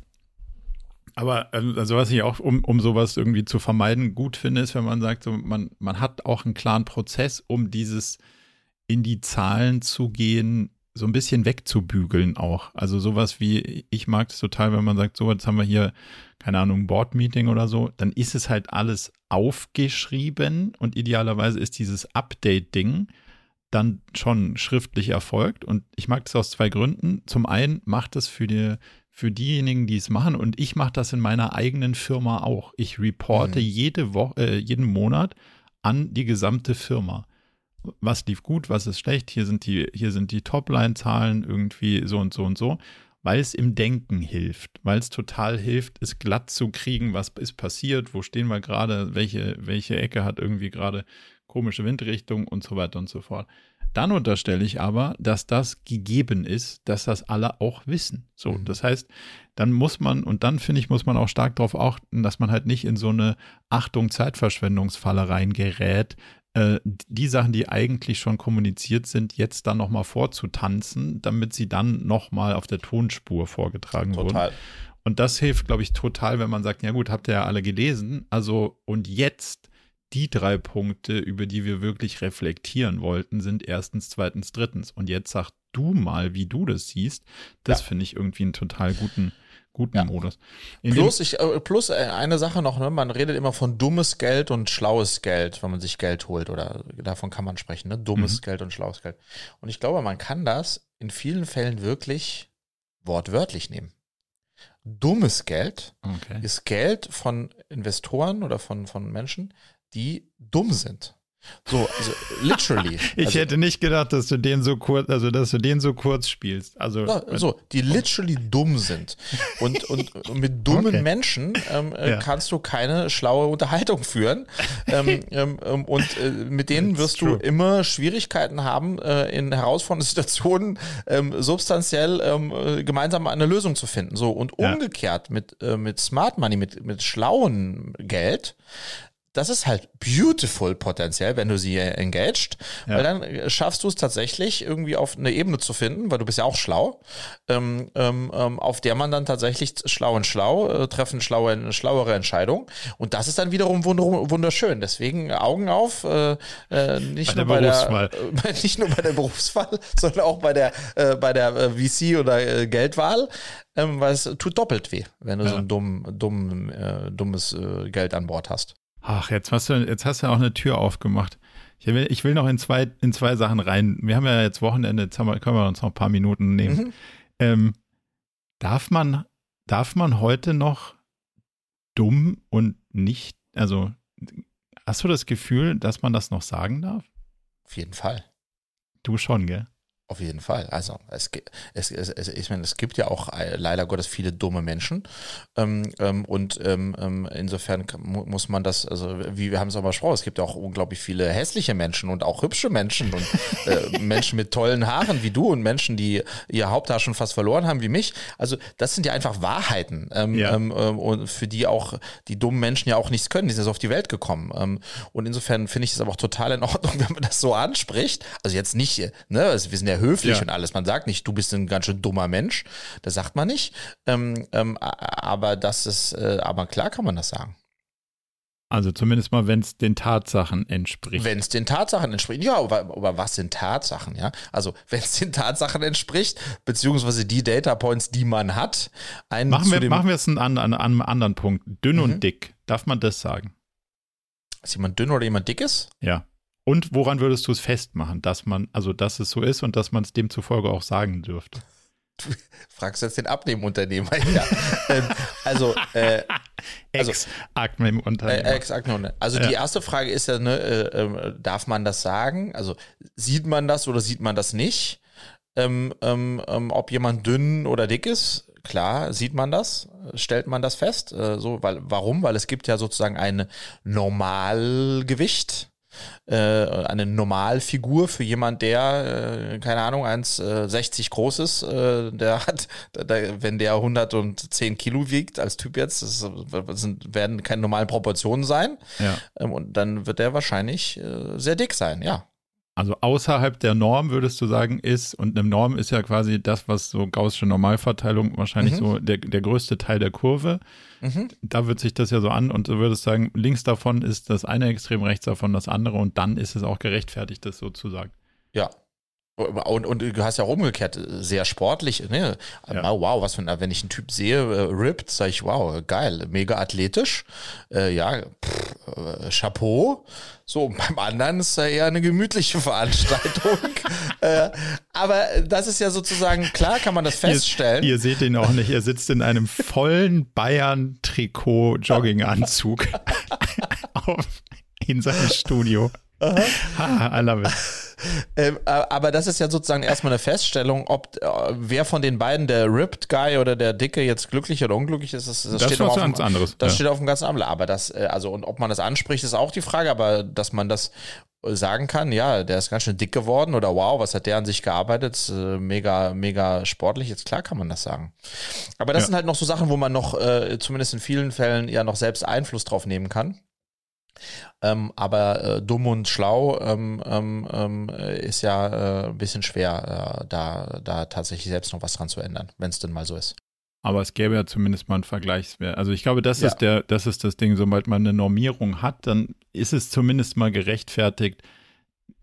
Aber also was ich auch, um, um sowas irgendwie zu vermeiden, gut finde, ist, wenn man sagt, so, man, man hat auch einen klaren Prozess, um dieses in die Zahlen zu gehen, so ein bisschen wegzubügeln auch. Also sowas wie, ich mag es total, wenn man sagt, so, jetzt haben wir hier, keine Ahnung, Board-Meeting oder so, dann ist es halt alles aufgeschrieben und idealerweise ist dieses Update-Ding dann schon schriftlich erfolgt. Und ich mag das aus zwei Gründen. Zum einen macht es für die, für diejenigen, die es machen, und ich mache das in meiner eigenen Firma auch. Ich reporte mhm. jede Woche, äh, jeden Monat an die gesamte Firma was lief gut, was ist schlecht, hier sind die, hier sind die Topline-Zahlen irgendwie so und so und so, weil es im Denken hilft, weil es total hilft, es glatt zu kriegen, was ist passiert, wo stehen wir gerade, welche, welche Ecke hat irgendwie gerade komische Windrichtung und so weiter und so fort. Dann unterstelle ich aber, dass das gegeben ist, dass das alle auch wissen. So, mhm. das heißt, dann muss man, und dann finde ich, muss man auch stark darauf achten, dass man halt nicht in so eine Achtung Zeitverschwendungsfalle reingerät, äh, die Sachen, die eigentlich schon kommuniziert sind, jetzt dann nochmal vorzutanzen, damit sie dann nochmal auf der Tonspur vorgetragen total. wurden. Und das hilft, glaube ich, total, wenn man sagt, ja gut, habt ihr ja alle gelesen. Also, und jetzt die drei Punkte, über die wir wirklich reflektieren wollten, sind erstens, zweitens, drittens. Und jetzt sag du mal, wie du das siehst. Das ja. finde ich irgendwie einen total guten, guten ja. Modus. In plus, ich, äh, plus äh, eine Sache noch, ne? man redet immer von dummes Geld und schlaues Geld, wenn man sich Geld holt oder davon kann man sprechen, ne? dummes mhm. Geld und schlaues Geld. Und ich glaube, man kann das in vielen Fällen wirklich wortwörtlich nehmen. Dummes Geld okay. ist Geld von Investoren oder von, von Menschen, die dumm sind. So, also literally. ich also, hätte nicht gedacht, dass du den so kurz, also dass du den so kurz spielst. Also ja, so, die literally dumm sind. Und, und, und mit dummen okay. Menschen ähm, äh, ja. kannst du keine schlaue Unterhaltung führen. ähm, ähm, ähm und äh, mit denen wirst du immer Schwierigkeiten haben, äh, in herausfordernden Situationen ähm, substanziell ähm, äh, gemeinsam eine Lösung zu finden. So, und umgekehrt mit, äh, mit Smart Money, mit, mit schlauen Geld, das ist halt beautiful potenziell, wenn du sie engaged, ja. weil dann schaffst du es tatsächlich irgendwie auf eine Ebene zu finden, weil du bist ja auch schlau, ähm, ähm, ähm auf der man dann tatsächlich schlau und schlau äh, treffen schlaue, schlauere Entscheidungen und das ist dann wiederum wunderschön. Deswegen Augen auf, äh, äh, nicht, bei nur bei der, äh, nicht nur bei der Berufswahl, sondern auch bei der, äh, bei der VC oder Geldwahl. Ähm, weil es tut doppelt weh, wenn du ja. so ein dumm, dumm, dummes Geld an Bord hast. Ach, jetzt hast du, jetzt hast du auch eine Tür aufgemacht. Ich will, ich will noch in zwei, in zwei Sachen rein. Wir haben ja jetzt Wochenende, jetzt wir, können wir uns noch ein paar Minuten nehmen. Mhm. Ähm, darf man, darf man heute noch dumm und nicht, also hast du das Gefühl, dass man das noch sagen darf? Auf jeden Fall. Du schon, gell? Auf jeden Fall. Also es, es, es, es, ich meine, es gibt ja auch äh, leider Gottes viele dumme Menschen. Ähm, ähm, und ähm, ähm insofern muss man das, also wie wir haben es auch mal besprochen, es gibt ja auch unglaublich viele hässliche Menschen und auch hübsche Menschen und äh, Menschen mit tollen Haaren wie du und Menschen, die ihr Haupthaar schon fast verloren haben wie mich. Also das sind ja einfach Wahrheiten. Ähm, ja. Ähm, und für die auch die dummen Menschen ja auch nichts können. Die sind so auf die Welt gekommen. und insofern finde ich es aber auch total in Ordnung, wenn man das so anspricht. Also jetzt nicht, ne, also wir sind ja sehr höflich ja. und alles. Man sagt nicht, du bist ein ganz schön dummer Mensch. Das sagt man nicht. Ähm, ähm, aber das ist, äh, aber klar kann man das sagen. Also zumindest mal, wenn es den Tatsachen entspricht. Wenn es den Tatsachen entspricht. Ja, aber, aber was sind Tatsachen, ja? Also, wenn es den Tatsachen entspricht, beziehungsweise die Data Points, die man hat. machen, wir, machen wir es an, an, an einem anderen Punkt. Dünn mhm. und dick. Darf man das sagen? Ist jemand dünn oder jemand dick ist? Ja. Und woran würdest du es festmachen, dass man, also dass es so ist und dass man es demzufolge auch sagen dürfte? Du fragst jetzt den Abnehmunternehmer. Ja. ähm, also, äh, also Ex-Abnehmunternehmer. Äh, Ex also ja. die erste Frage ist ja, ne, äh, äh, darf man das sagen? Also sieht man das oder sieht man das nicht? Ähm, ähm, ähm, ob jemand dünn oder dick ist, klar, sieht man das, stellt man das fest. Äh, so, weil, warum? Weil es gibt ja sozusagen ein Normalgewicht äh, eine Normalfigur für jemand, der, äh, keine Ahnung, 1,60 äh, groß ist, äh, der hat, der, wenn der 110 Kilo wiegt, als Typ jetzt, das sind, werden keine normalen Proportionen sein. Ja. Ähm, und dann wird der wahrscheinlich äh, sehr dick sein, ja. Also außerhalb der Norm würdest du sagen, ist, und eine Norm ist ja quasi das, was so gaußsche Normalverteilung wahrscheinlich mhm. so der, der größte Teil der Kurve. Mhm. Da wird sich das ja so an und du würdest sagen, links davon ist das eine Extrem, rechts davon das andere und dann ist es auch gerechtfertigt, das so zu sagen. Ja, und, und du hast ja auch umgekehrt sehr sportlich. Ne? Ja. Wow, was für ein, wenn ich einen Typ sehe, äh, ripped, sage ich, wow, geil, mega athletisch. Äh, ja, pff, äh, Chapeau. So, beim anderen ist ja eher eine gemütliche Veranstaltung. äh, aber das ist ja sozusagen, klar kann man das feststellen. Ihr, ihr seht ihn auch nicht, er sitzt in einem vollen Bayern-Trikot-Jogginganzug in seinem Studio. Ha, I love it. Ähm, aber das ist ja sozusagen erstmal eine Feststellung, ob äh, wer von den beiden, der Ripped Guy oder der Dicke, jetzt glücklich oder unglücklich ist, das, das, das steht auf ganz anderes. Das ja. steht auf dem ganz anderen. Aber das, äh, also und ob man das anspricht, ist auch die Frage. Aber dass man das sagen kann, ja, der ist ganz schön dick geworden oder wow, was hat der an sich gearbeitet, äh, mega, mega sportlich, jetzt klar kann man das sagen. Aber das ja. sind halt noch so Sachen, wo man noch, äh, zumindest in vielen Fällen, ja noch selbst Einfluss drauf nehmen kann. Ähm, aber äh, dumm und schlau ähm, ähm, ähm ist ja äh, ein bisschen schwer, äh, da, da tatsächlich selbst noch was dran zu ändern, wenn es denn mal so ist. Aber es gäbe ja zumindest mal einen Vergleichswert. Also ich glaube, das ja. ist der, das ist das Ding, sobald man eine Normierung hat, dann ist es zumindest mal gerechtfertigt.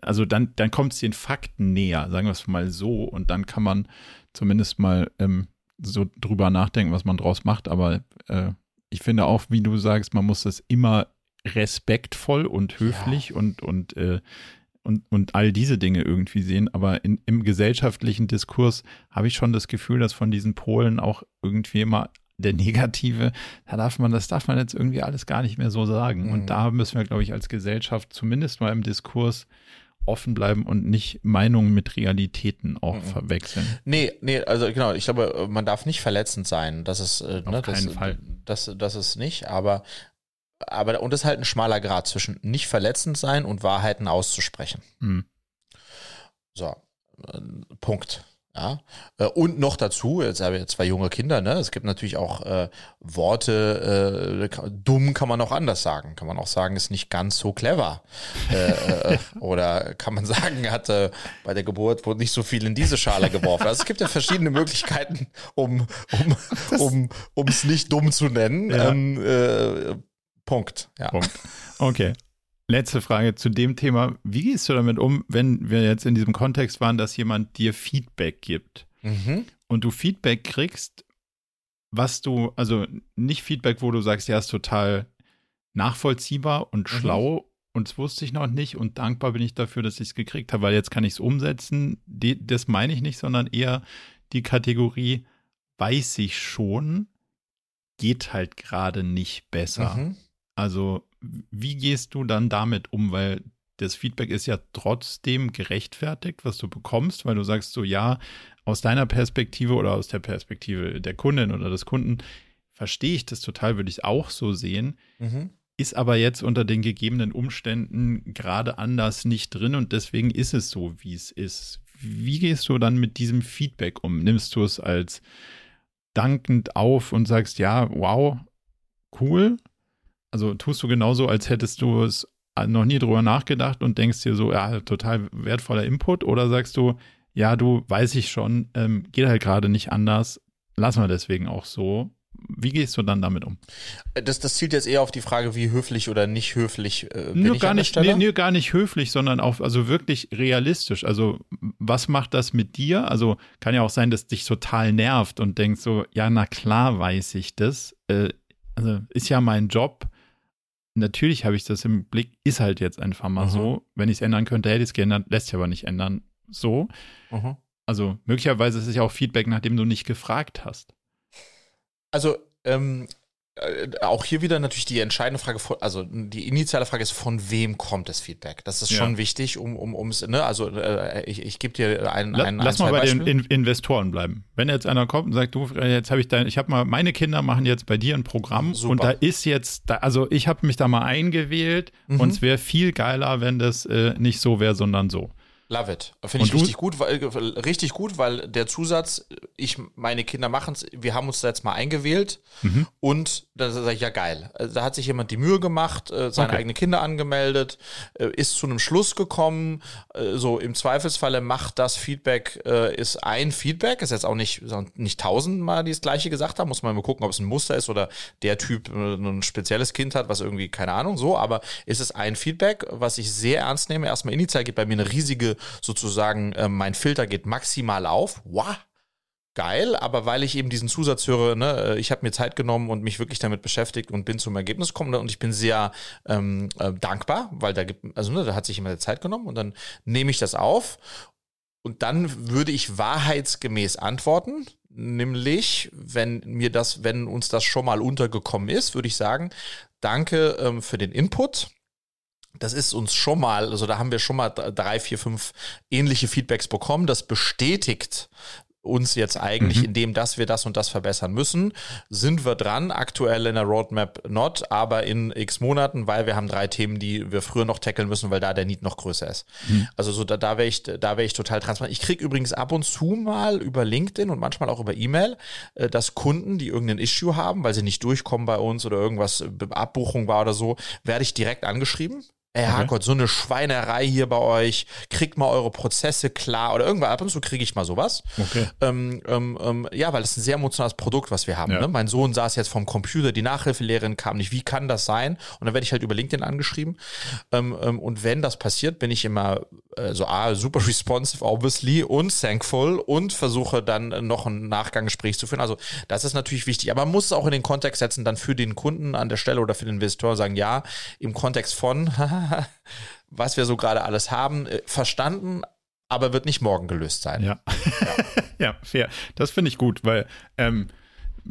Also dann, dann kommt es den Fakten näher, sagen wir es mal so, und dann kann man zumindest mal ähm, so drüber nachdenken, was man draus macht. Aber äh, ich finde auch, wie du sagst, man muss das immer respektvoll und höflich ja. und, und, äh, und, und all diese Dinge irgendwie sehen. Aber in, im gesellschaftlichen Diskurs habe ich schon das Gefühl, dass von diesen Polen auch irgendwie immer der Negative, da darf man, das darf man jetzt irgendwie alles gar nicht mehr so sagen. Mhm. Und da müssen wir, glaube ich, als Gesellschaft zumindest mal im Diskurs offen bleiben und nicht Meinungen mit Realitäten auch mhm. verwechseln. Nee, nee, also genau, ich glaube, man darf nicht verletzend sein. Das ist, äh, ne, das, Fall. Das, das ist nicht, aber aber und das ist halt ein schmaler Grad zwischen nicht verletzend sein und Wahrheiten auszusprechen. Mhm. So, äh, Punkt. Ja. Äh, und noch dazu, jetzt habe ich zwei junge Kinder, ne? Es gibt natürlich auch äh, Worte, äh, dumm kann man auch anders sagen. Kann man auch sagen, ist nicht ganz so clever. äh, äh oder kann man sagen, hatte bei der Geburt wurde nicht so viel in diese Schale geworfen. Also es gibt ja verschiedene Möglichkeiten, um um um um es nicht dumm zu nennen. Ja. Ähm, Punkt. Ja. Punkt. Okay. Letzte Frage zu dem Thema. Wie gehst du damit um, wenn wir jetzt in diesem Kontext waren, dass jemand dir Feedback gibt mhm. und du Feedback kriegst, was du, also nicht Feedback, wo du sagst, ja, ist total nachvollziehbar und mhm. schlau und das wusste ich noch nicht und dankbar bin ich dafür, dass ich es gekriegt habe, weil jetzt kann ich es umsetzen. das meine ich nicht, sondern eher die Kategorie, weiß ich schon, geht halt gerade nicht besser. Mhm. Also, wie gehst du dann damit um? Weil das Feedback ist ja trotzdem gerechtfertigt, was du bekommst, weil du sagst so, ja, aus deiner Perspektive oder aus der Perspektive der Kundin oder des Kunden verstehe ich das total, würde ich auch so sehen. Mhm. Ist aber jetzt unter den gegebenen Umständen gerade anders nicht drin und deswegen ist es so, wie es ist. Wie gehst du dann mit diesem Feedback um? Nimmst du es als dankend auf und sagst, ja, wow, cool? Also tust du genauso, als hättest du es noch nie drüber nachgedacht und denkst dir so, ja, total wertvoller Input? Oder sagst du, ja, du weiß ich schon, ähm, geht halt gerade nicht anders, lassen wir deswegen auch so. wie gehst du dann damit um? Das, das zielt jetzt eher auf die Frage, wie höflich oder nicht höflich äh, bin nur gar nicht, nee, nee, gar nicht höflich, sondern auch also wirklich realistisch. Also was macht das mit dir? Also kann ja auch sein, dass dich total nervt und denkst so, ja, na klar weiß ich das. Äh, also ist ja mein Job. Natürlich habe ich das im Blick, ist halt jetzt einfach mal mhm. so. Wenn ich es ändern könnte, hätte ich es geändert, lässt sich aber nicht ändern. So. Mhm. Also möglicherweise ist es ja auch Feedback, nachdem du nicht gefragt hast. Also ähm, äh, auch hier wieder natürlich die entscheidende Frage, also die initiale Frage ist, von wem kommt das Feedback? Das ist ja. schon wichtig, um um ums, ne, also äh, ich, ich gebe dir einen, einen Lass ein, mal bei Beispiele. den in Investoren bleiben. Wenn jetzt einer kommt und sagt, du, jetzt habe ich dein, ich habe mal, meine Kinder machen jetzt bei dir ein Programm Super. und da ist jetzt, da, also ich habe mich da mal eingewählt mhm. und es wäre viel geiler, wenn das äh, nicht so wäre, sondern so. Love it. Finde ich richtig gut, weil, richtig gut, weil der Zusatz, ich, meine Kinder machen es, wir haben uns da jetzt mal eingewählt mhm. und da sage ich, ja geil. Also, da hat sich jemand die Mühe gemacht, äh, seine okay. eigenen Kinder angemeldet, äh, ist zu einem Schluss gekommen, äh, so im Zweifelsfalle macht das Feedback, ist ein Feedback, ist jetzt auch nicht, nicht tausendmal das gleiche gesagt haben, muss man mal gucken, ob es ein Muster ist oder der Typ ein spezielles Kind hat, was irgendwie, keine Ahnung, so, aber ist es ein Feedback, was ich sehr ernst nehme. Erstmal initial geht bei mir eine riesige sozusagen, äh, mein Filter geht maximal auf. Wow, geil, aber weil ich eben diesen Zusatz höre, ne, äh, ich habe mir Zeit genommen und mich wirklich damit beschäftigt und bin zum Ergebnis gekommen und ich bin sehr ähm, äh, dankbar, weil da gibt, also ne, da hat sich jemand Zeit genommen und dann nehme ich das auf und dann würde ich wahrheitsgemäß antworten, nämlich wenn mir das, wenn uns das schon mal untergekommen ist, würde ich sagen, danke ähm, für den Input das ist uns schon mal, also da haben wir schon mal drei, vier, fünf ähnliche Feedbacks bekommen. Das bestätigt uns jetzt eigentlich, mhm. indem dass wir das und das verbessern müssen, sind wir dran. Aktuell in der Roadmap not, aber in x Monaten, weil wir haben drei Themen, die wir früher noch tackeln müssen, weil da der Need noch größer ist. Mhm. Also so da, da wäre ich, da wäre ich total transparent. Ich kriege übrigens ab und zu mal über LinkedIn und manchmal auch über E-Mail, äh, dass Kunden, die irgendein Issue haben, weil sie nicht durchkommen bei uns oder irgendwas Abbuchung war oder so, werde ich direkt angeschrieben Ey, okay. Harkott, so eine Schweinerei hier bei euch, kriegt mal eure Prozesse klar oder irgendwann ab und zu kriege ich mal sowas. Okay. Ähm, ähm, ähm, ja, weil es ein sehr emotionales Produkt, was wir haben. Ja. Ne? Mein Sohn saß jetzt vom Computer, die Nachhilfelehrerin kam nicht, wie kann das sein? Und dann werde ich halt über LinkedIn angeschrieben. Ähm, ähm, und wenn das passiert, bin ich immer äh, so, ah, super responsive, obviously, und thankful und versuche dann noch ein Nachgangsgespräch zu führen. Also das ist natürlich wichtig, aber man muss es auch in den Kontext setzen, dann für den Kunden an der Stelle oder für den Investor sagen, ja, im Kontext von, haha, was wir so gerade alles haben, äh, verstanden, aber wird nicht morgen gelöst sein. Ja, ja. ja fair. Das finde ich gut, weil ähm,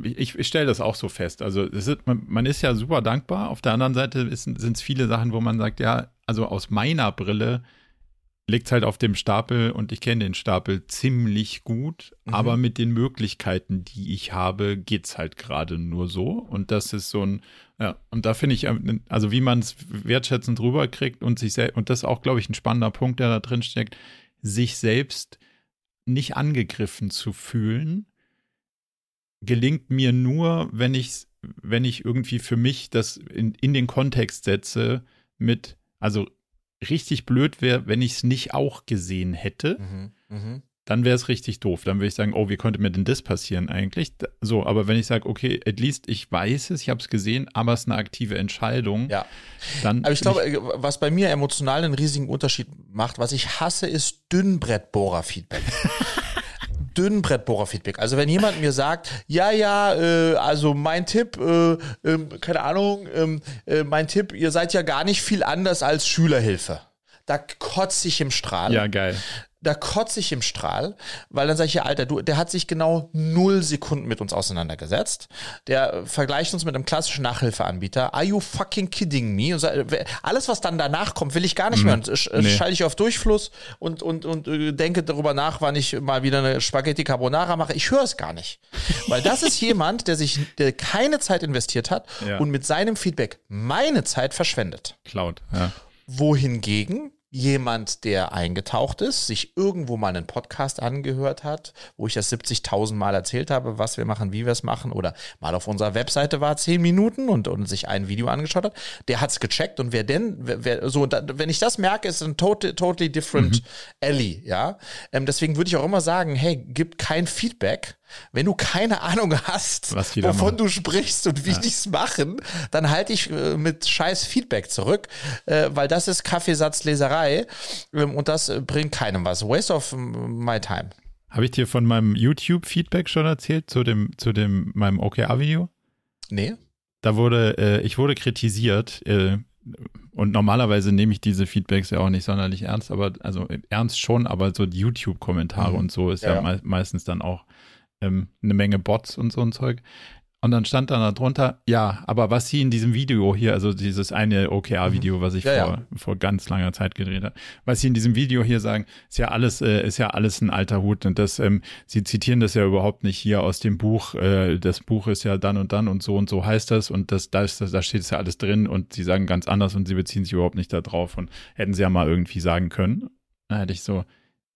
ich, ich stelle das auch so fest. Also ist, man, man, ist ja super dankbar. Auf der anderen Seite sind es viele Sachen, wo man sagt, ja, also aus meiner Brille liegt es halt auf dem Stapel und ich kenne den Stapel ziemlich gut, mhm. aber mit den Möglichkeiten, die ich habe, geht es halt gerade nur so. Und das ist so ein, ja, und da finde ich, ähm, also wie man es wertschätzend rüberkriegt und sich selbst, und das ist auch, glaube ich, ein spannender Punkt, der da drin steckt, sich selbst nicht angegriffen zu fühlen, gelingt mir nur, wenn ich, wenn ich irgendwie für mich das in, in den Kontext setze mit, also richtig blöd wäre, wenn ich es nicht auch gesehen hätte. Mhm, mh. Dann wäre es richtig doof. Dann würde ich sagen, oh, wie konnte mir denn das passieren eigentlich? So, aber wenn ich sage, okay, at least ich weiß es, ich habe es gesehen, aber es ist eine aktive Entscheidung. Ja. Dann aber ich glaube, ich, was bei mir emotional einen riesigen Unterschied macht, was ich hasse, ist Dünnbrettbohrer-Feedback. Dünnbrettbohrer-Feedback. Also wenn jemand mir sagt, ja, ja, äh, also mein Tipp, äh, äh, keine Ahnung, ähm, äh, mein Tipp, ihr seid ja gar nicht viel anders als Schülerhilfe. Da kotze ich im Strahl. Ja, geil da kotze ich im Strahl, weil dann sage ich ja, Alter, du, der hat sich genau null Sekunden mit uns auseinandergesetzt. Der vergleicht uns mit einem klassischen Nachhilfeanbieter. Are you fucking kidding me? Und alles, was dann danach kommt, will ich gar nicht mehr. Und nee. schalte ich auf Durchfluss und, und, und äh, denke darüber nach, wann ich mal wieder eine Spaghetti Carbonara mache. Ich höre es gar nicht. Weil das ist jemand, der sich, der keine Zeit investiert hat ja. und mit seinem Feedback meine Zeit verschwendet. Cloud, ja. Wohingegen jemand, der eingetaucht ist, sich irgendwo mal einen Podcast angehört hat, wo ich das 70.000 Mal erzählt habe, was wir machen, wie wir es machen, oder mal auf unserer Webseite war, zehn Minuten und, und sich ein Video angeschaut hat, der hat's gecheckt und wer denn, wer, wer, so, da, wenn ich das merke, ist ein totally, totally different mhm. Alley, ja. Ähm, deswegen würde ich auch immer sagen, hey, gib kein Feedback, wenn du keine Ahnung hast, wovon machen. du sprichst und wie ja. die es machen, dann halte ich äh, mit scheiß Feedback zurück, äh, weil das ist Kaffeesatzleserei ähm, und das äh, bringt keinem was. Waste of my time. Habe ich dir von meinem YouTube-Feedback schon erzählt zu dem, zu dem, meinem OKR-Video? Nee. Da wurde, ich wurde kritisiert, und normalerweise nehme ich diese Feedbacks ja auch nicht sonderlich ernst, aber also ernst schon, aber so die YouTube-Kommentare mhm. und so ist ja, ja me meistens dann auch ähm, eine Menge Bots und so ein Zeug. Und dann stand dann darunter, ja, aber was sie in diesem Video hier, also dieses eine OKR-Video, mhm. was ich ja, vor, ja. vor ganz langer Zeit gedreht habe, was sie in diesem Video hier sagen, ist ja alles, äh, ist ja alles ein alter Hut und das, ähm, sie zitieren das ja überhaupt nicht hier aus dem Buch. Äh, das Buch ist ja dann und dann und so und so heißt das und das, da, ist, da steht es ja alles drin und sie sagen ganz anders und sie beziehen sich überhaupt nicht darauf und hätten sie ja mal irgendwie sagen können. Dann hätte ich so,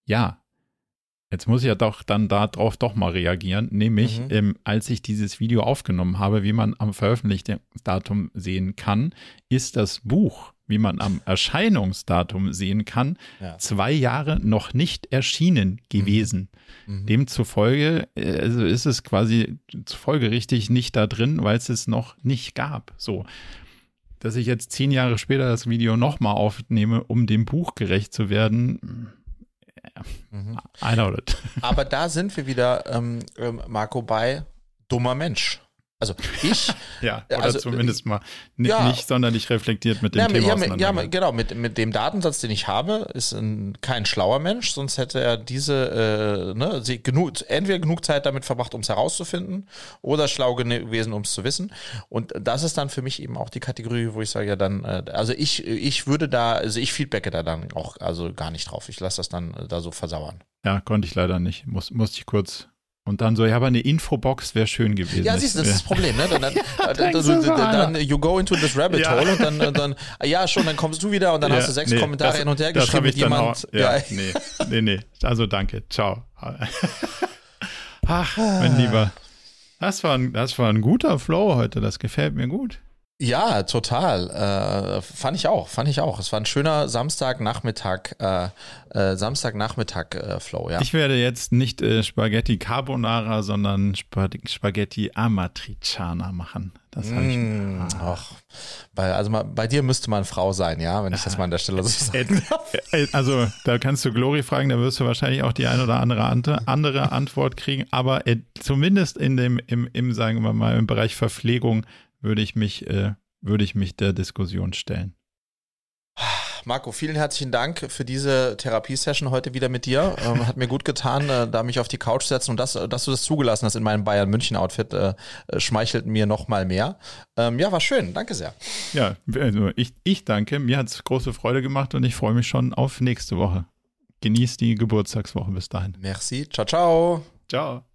ja, Jetzt muss ich ja doch dann darauf doch mal reagieren, nämlich mhm. ähm, als ich dieses Video aufgenommen habe, wie man am Veröffentlichungsdatum sehen kann, ist das Buch, wie man am Erscheinungsdatum sehen kann, ja. zwei Jahre noch nicht erschienen gewesen. Mhm. mhm. Demzufolge äh, also ist es quasi folgerichtig nicht da drin, weil es es noch nicht gab. So dass ich jetzt zehn Jahre später das Video nochmal aufnehme, um dem Buch gerecht zu werden, Mhm. I know it. Aber da sind wir wieder, ähm, ähm Marco, bei dummer Mensch. Also ich. ja, oder also, zumindest mal nicht, ja, nicht sonderlich reflektiert mit dem ja, Thema. Ja, ja, genau, mit, mit dem Datensatz, den ich habe, ist ein, kein schlauer Mensch, sonst hätte er diese, äh, ne, sie genug, entweder genug Zeit damit verbracht, um es herauszufinden, oder schlau gewesen, um es zu wissen. Und das ist dann für mich eben auch die Kategorie, wo ich sage, ja, dann, äh, also ich, ich würde da, also ich feedbacke da dann auch also gar nicht drauf. Ich lasse das dann äh, da so versauern. Ja, konnte ich leider nicht. Muss, musste ich kurz und dann so, ja, aber eine Infobox wäre schön gewesen. Ja, siehst du, das ist das Problem, ne? Dann, dann, dann, dann, dann, you go into this rabbit hole und dann, dann, ja, schon, dann kommst du wieder und dann ja, hast du sechs nee, Kommentare das, hin und her geschrieben mit jemand. Auch, ja, ja, nee, nee, nee. Also danke, ciao. Ach, mein Lieber. Das war, ein, das war ein guter Flow heute, das gefällt mir gut. Ja, total. Äh, fand ich auch, fand ich auch. Es war ein schöner Samstagnachmittag, äh, äh, Samstagnachmittag äh, ja. Ich werde jetzt nicht äh, Spaghetti Carbonara, sondern Spag Spaghetti Amatriciana machen. Das habe ich. Mm, ach, bei, also mal, bei dir müsste man Frau sein, ja, wenn ich das mal an der Stelle so sagen darf. Also, da kannst du Glory fragen, da wirst du wahrscheinlich auch die ein oder andere andere Antwort kriegen, aber zumindest in dem, im, im, sagen wir mal, im Bereich Verpflegung würde ich mich, äh, würde ich mich der Diskussion stellen. Marco, vielen herzlichen Dank für diese Therapiesession heute wieder mit dir. Ähm, hat mir gut getan, äh, da mich auf die Couch setzen und das, dass du das zugelassen hast in meinem Bayern München Outfit, äh, äh, schmeichelt mir noch mal mehr. Ähm, ja, war schön. Danke sehr. Ja, also ich, ich danke. Mir hat es große Freude gemacht und ich freue mich schon auf nächste Woche. Genießt die Geburtstagswoche bis dahin. Merci. Ciao, ciao. Ciao.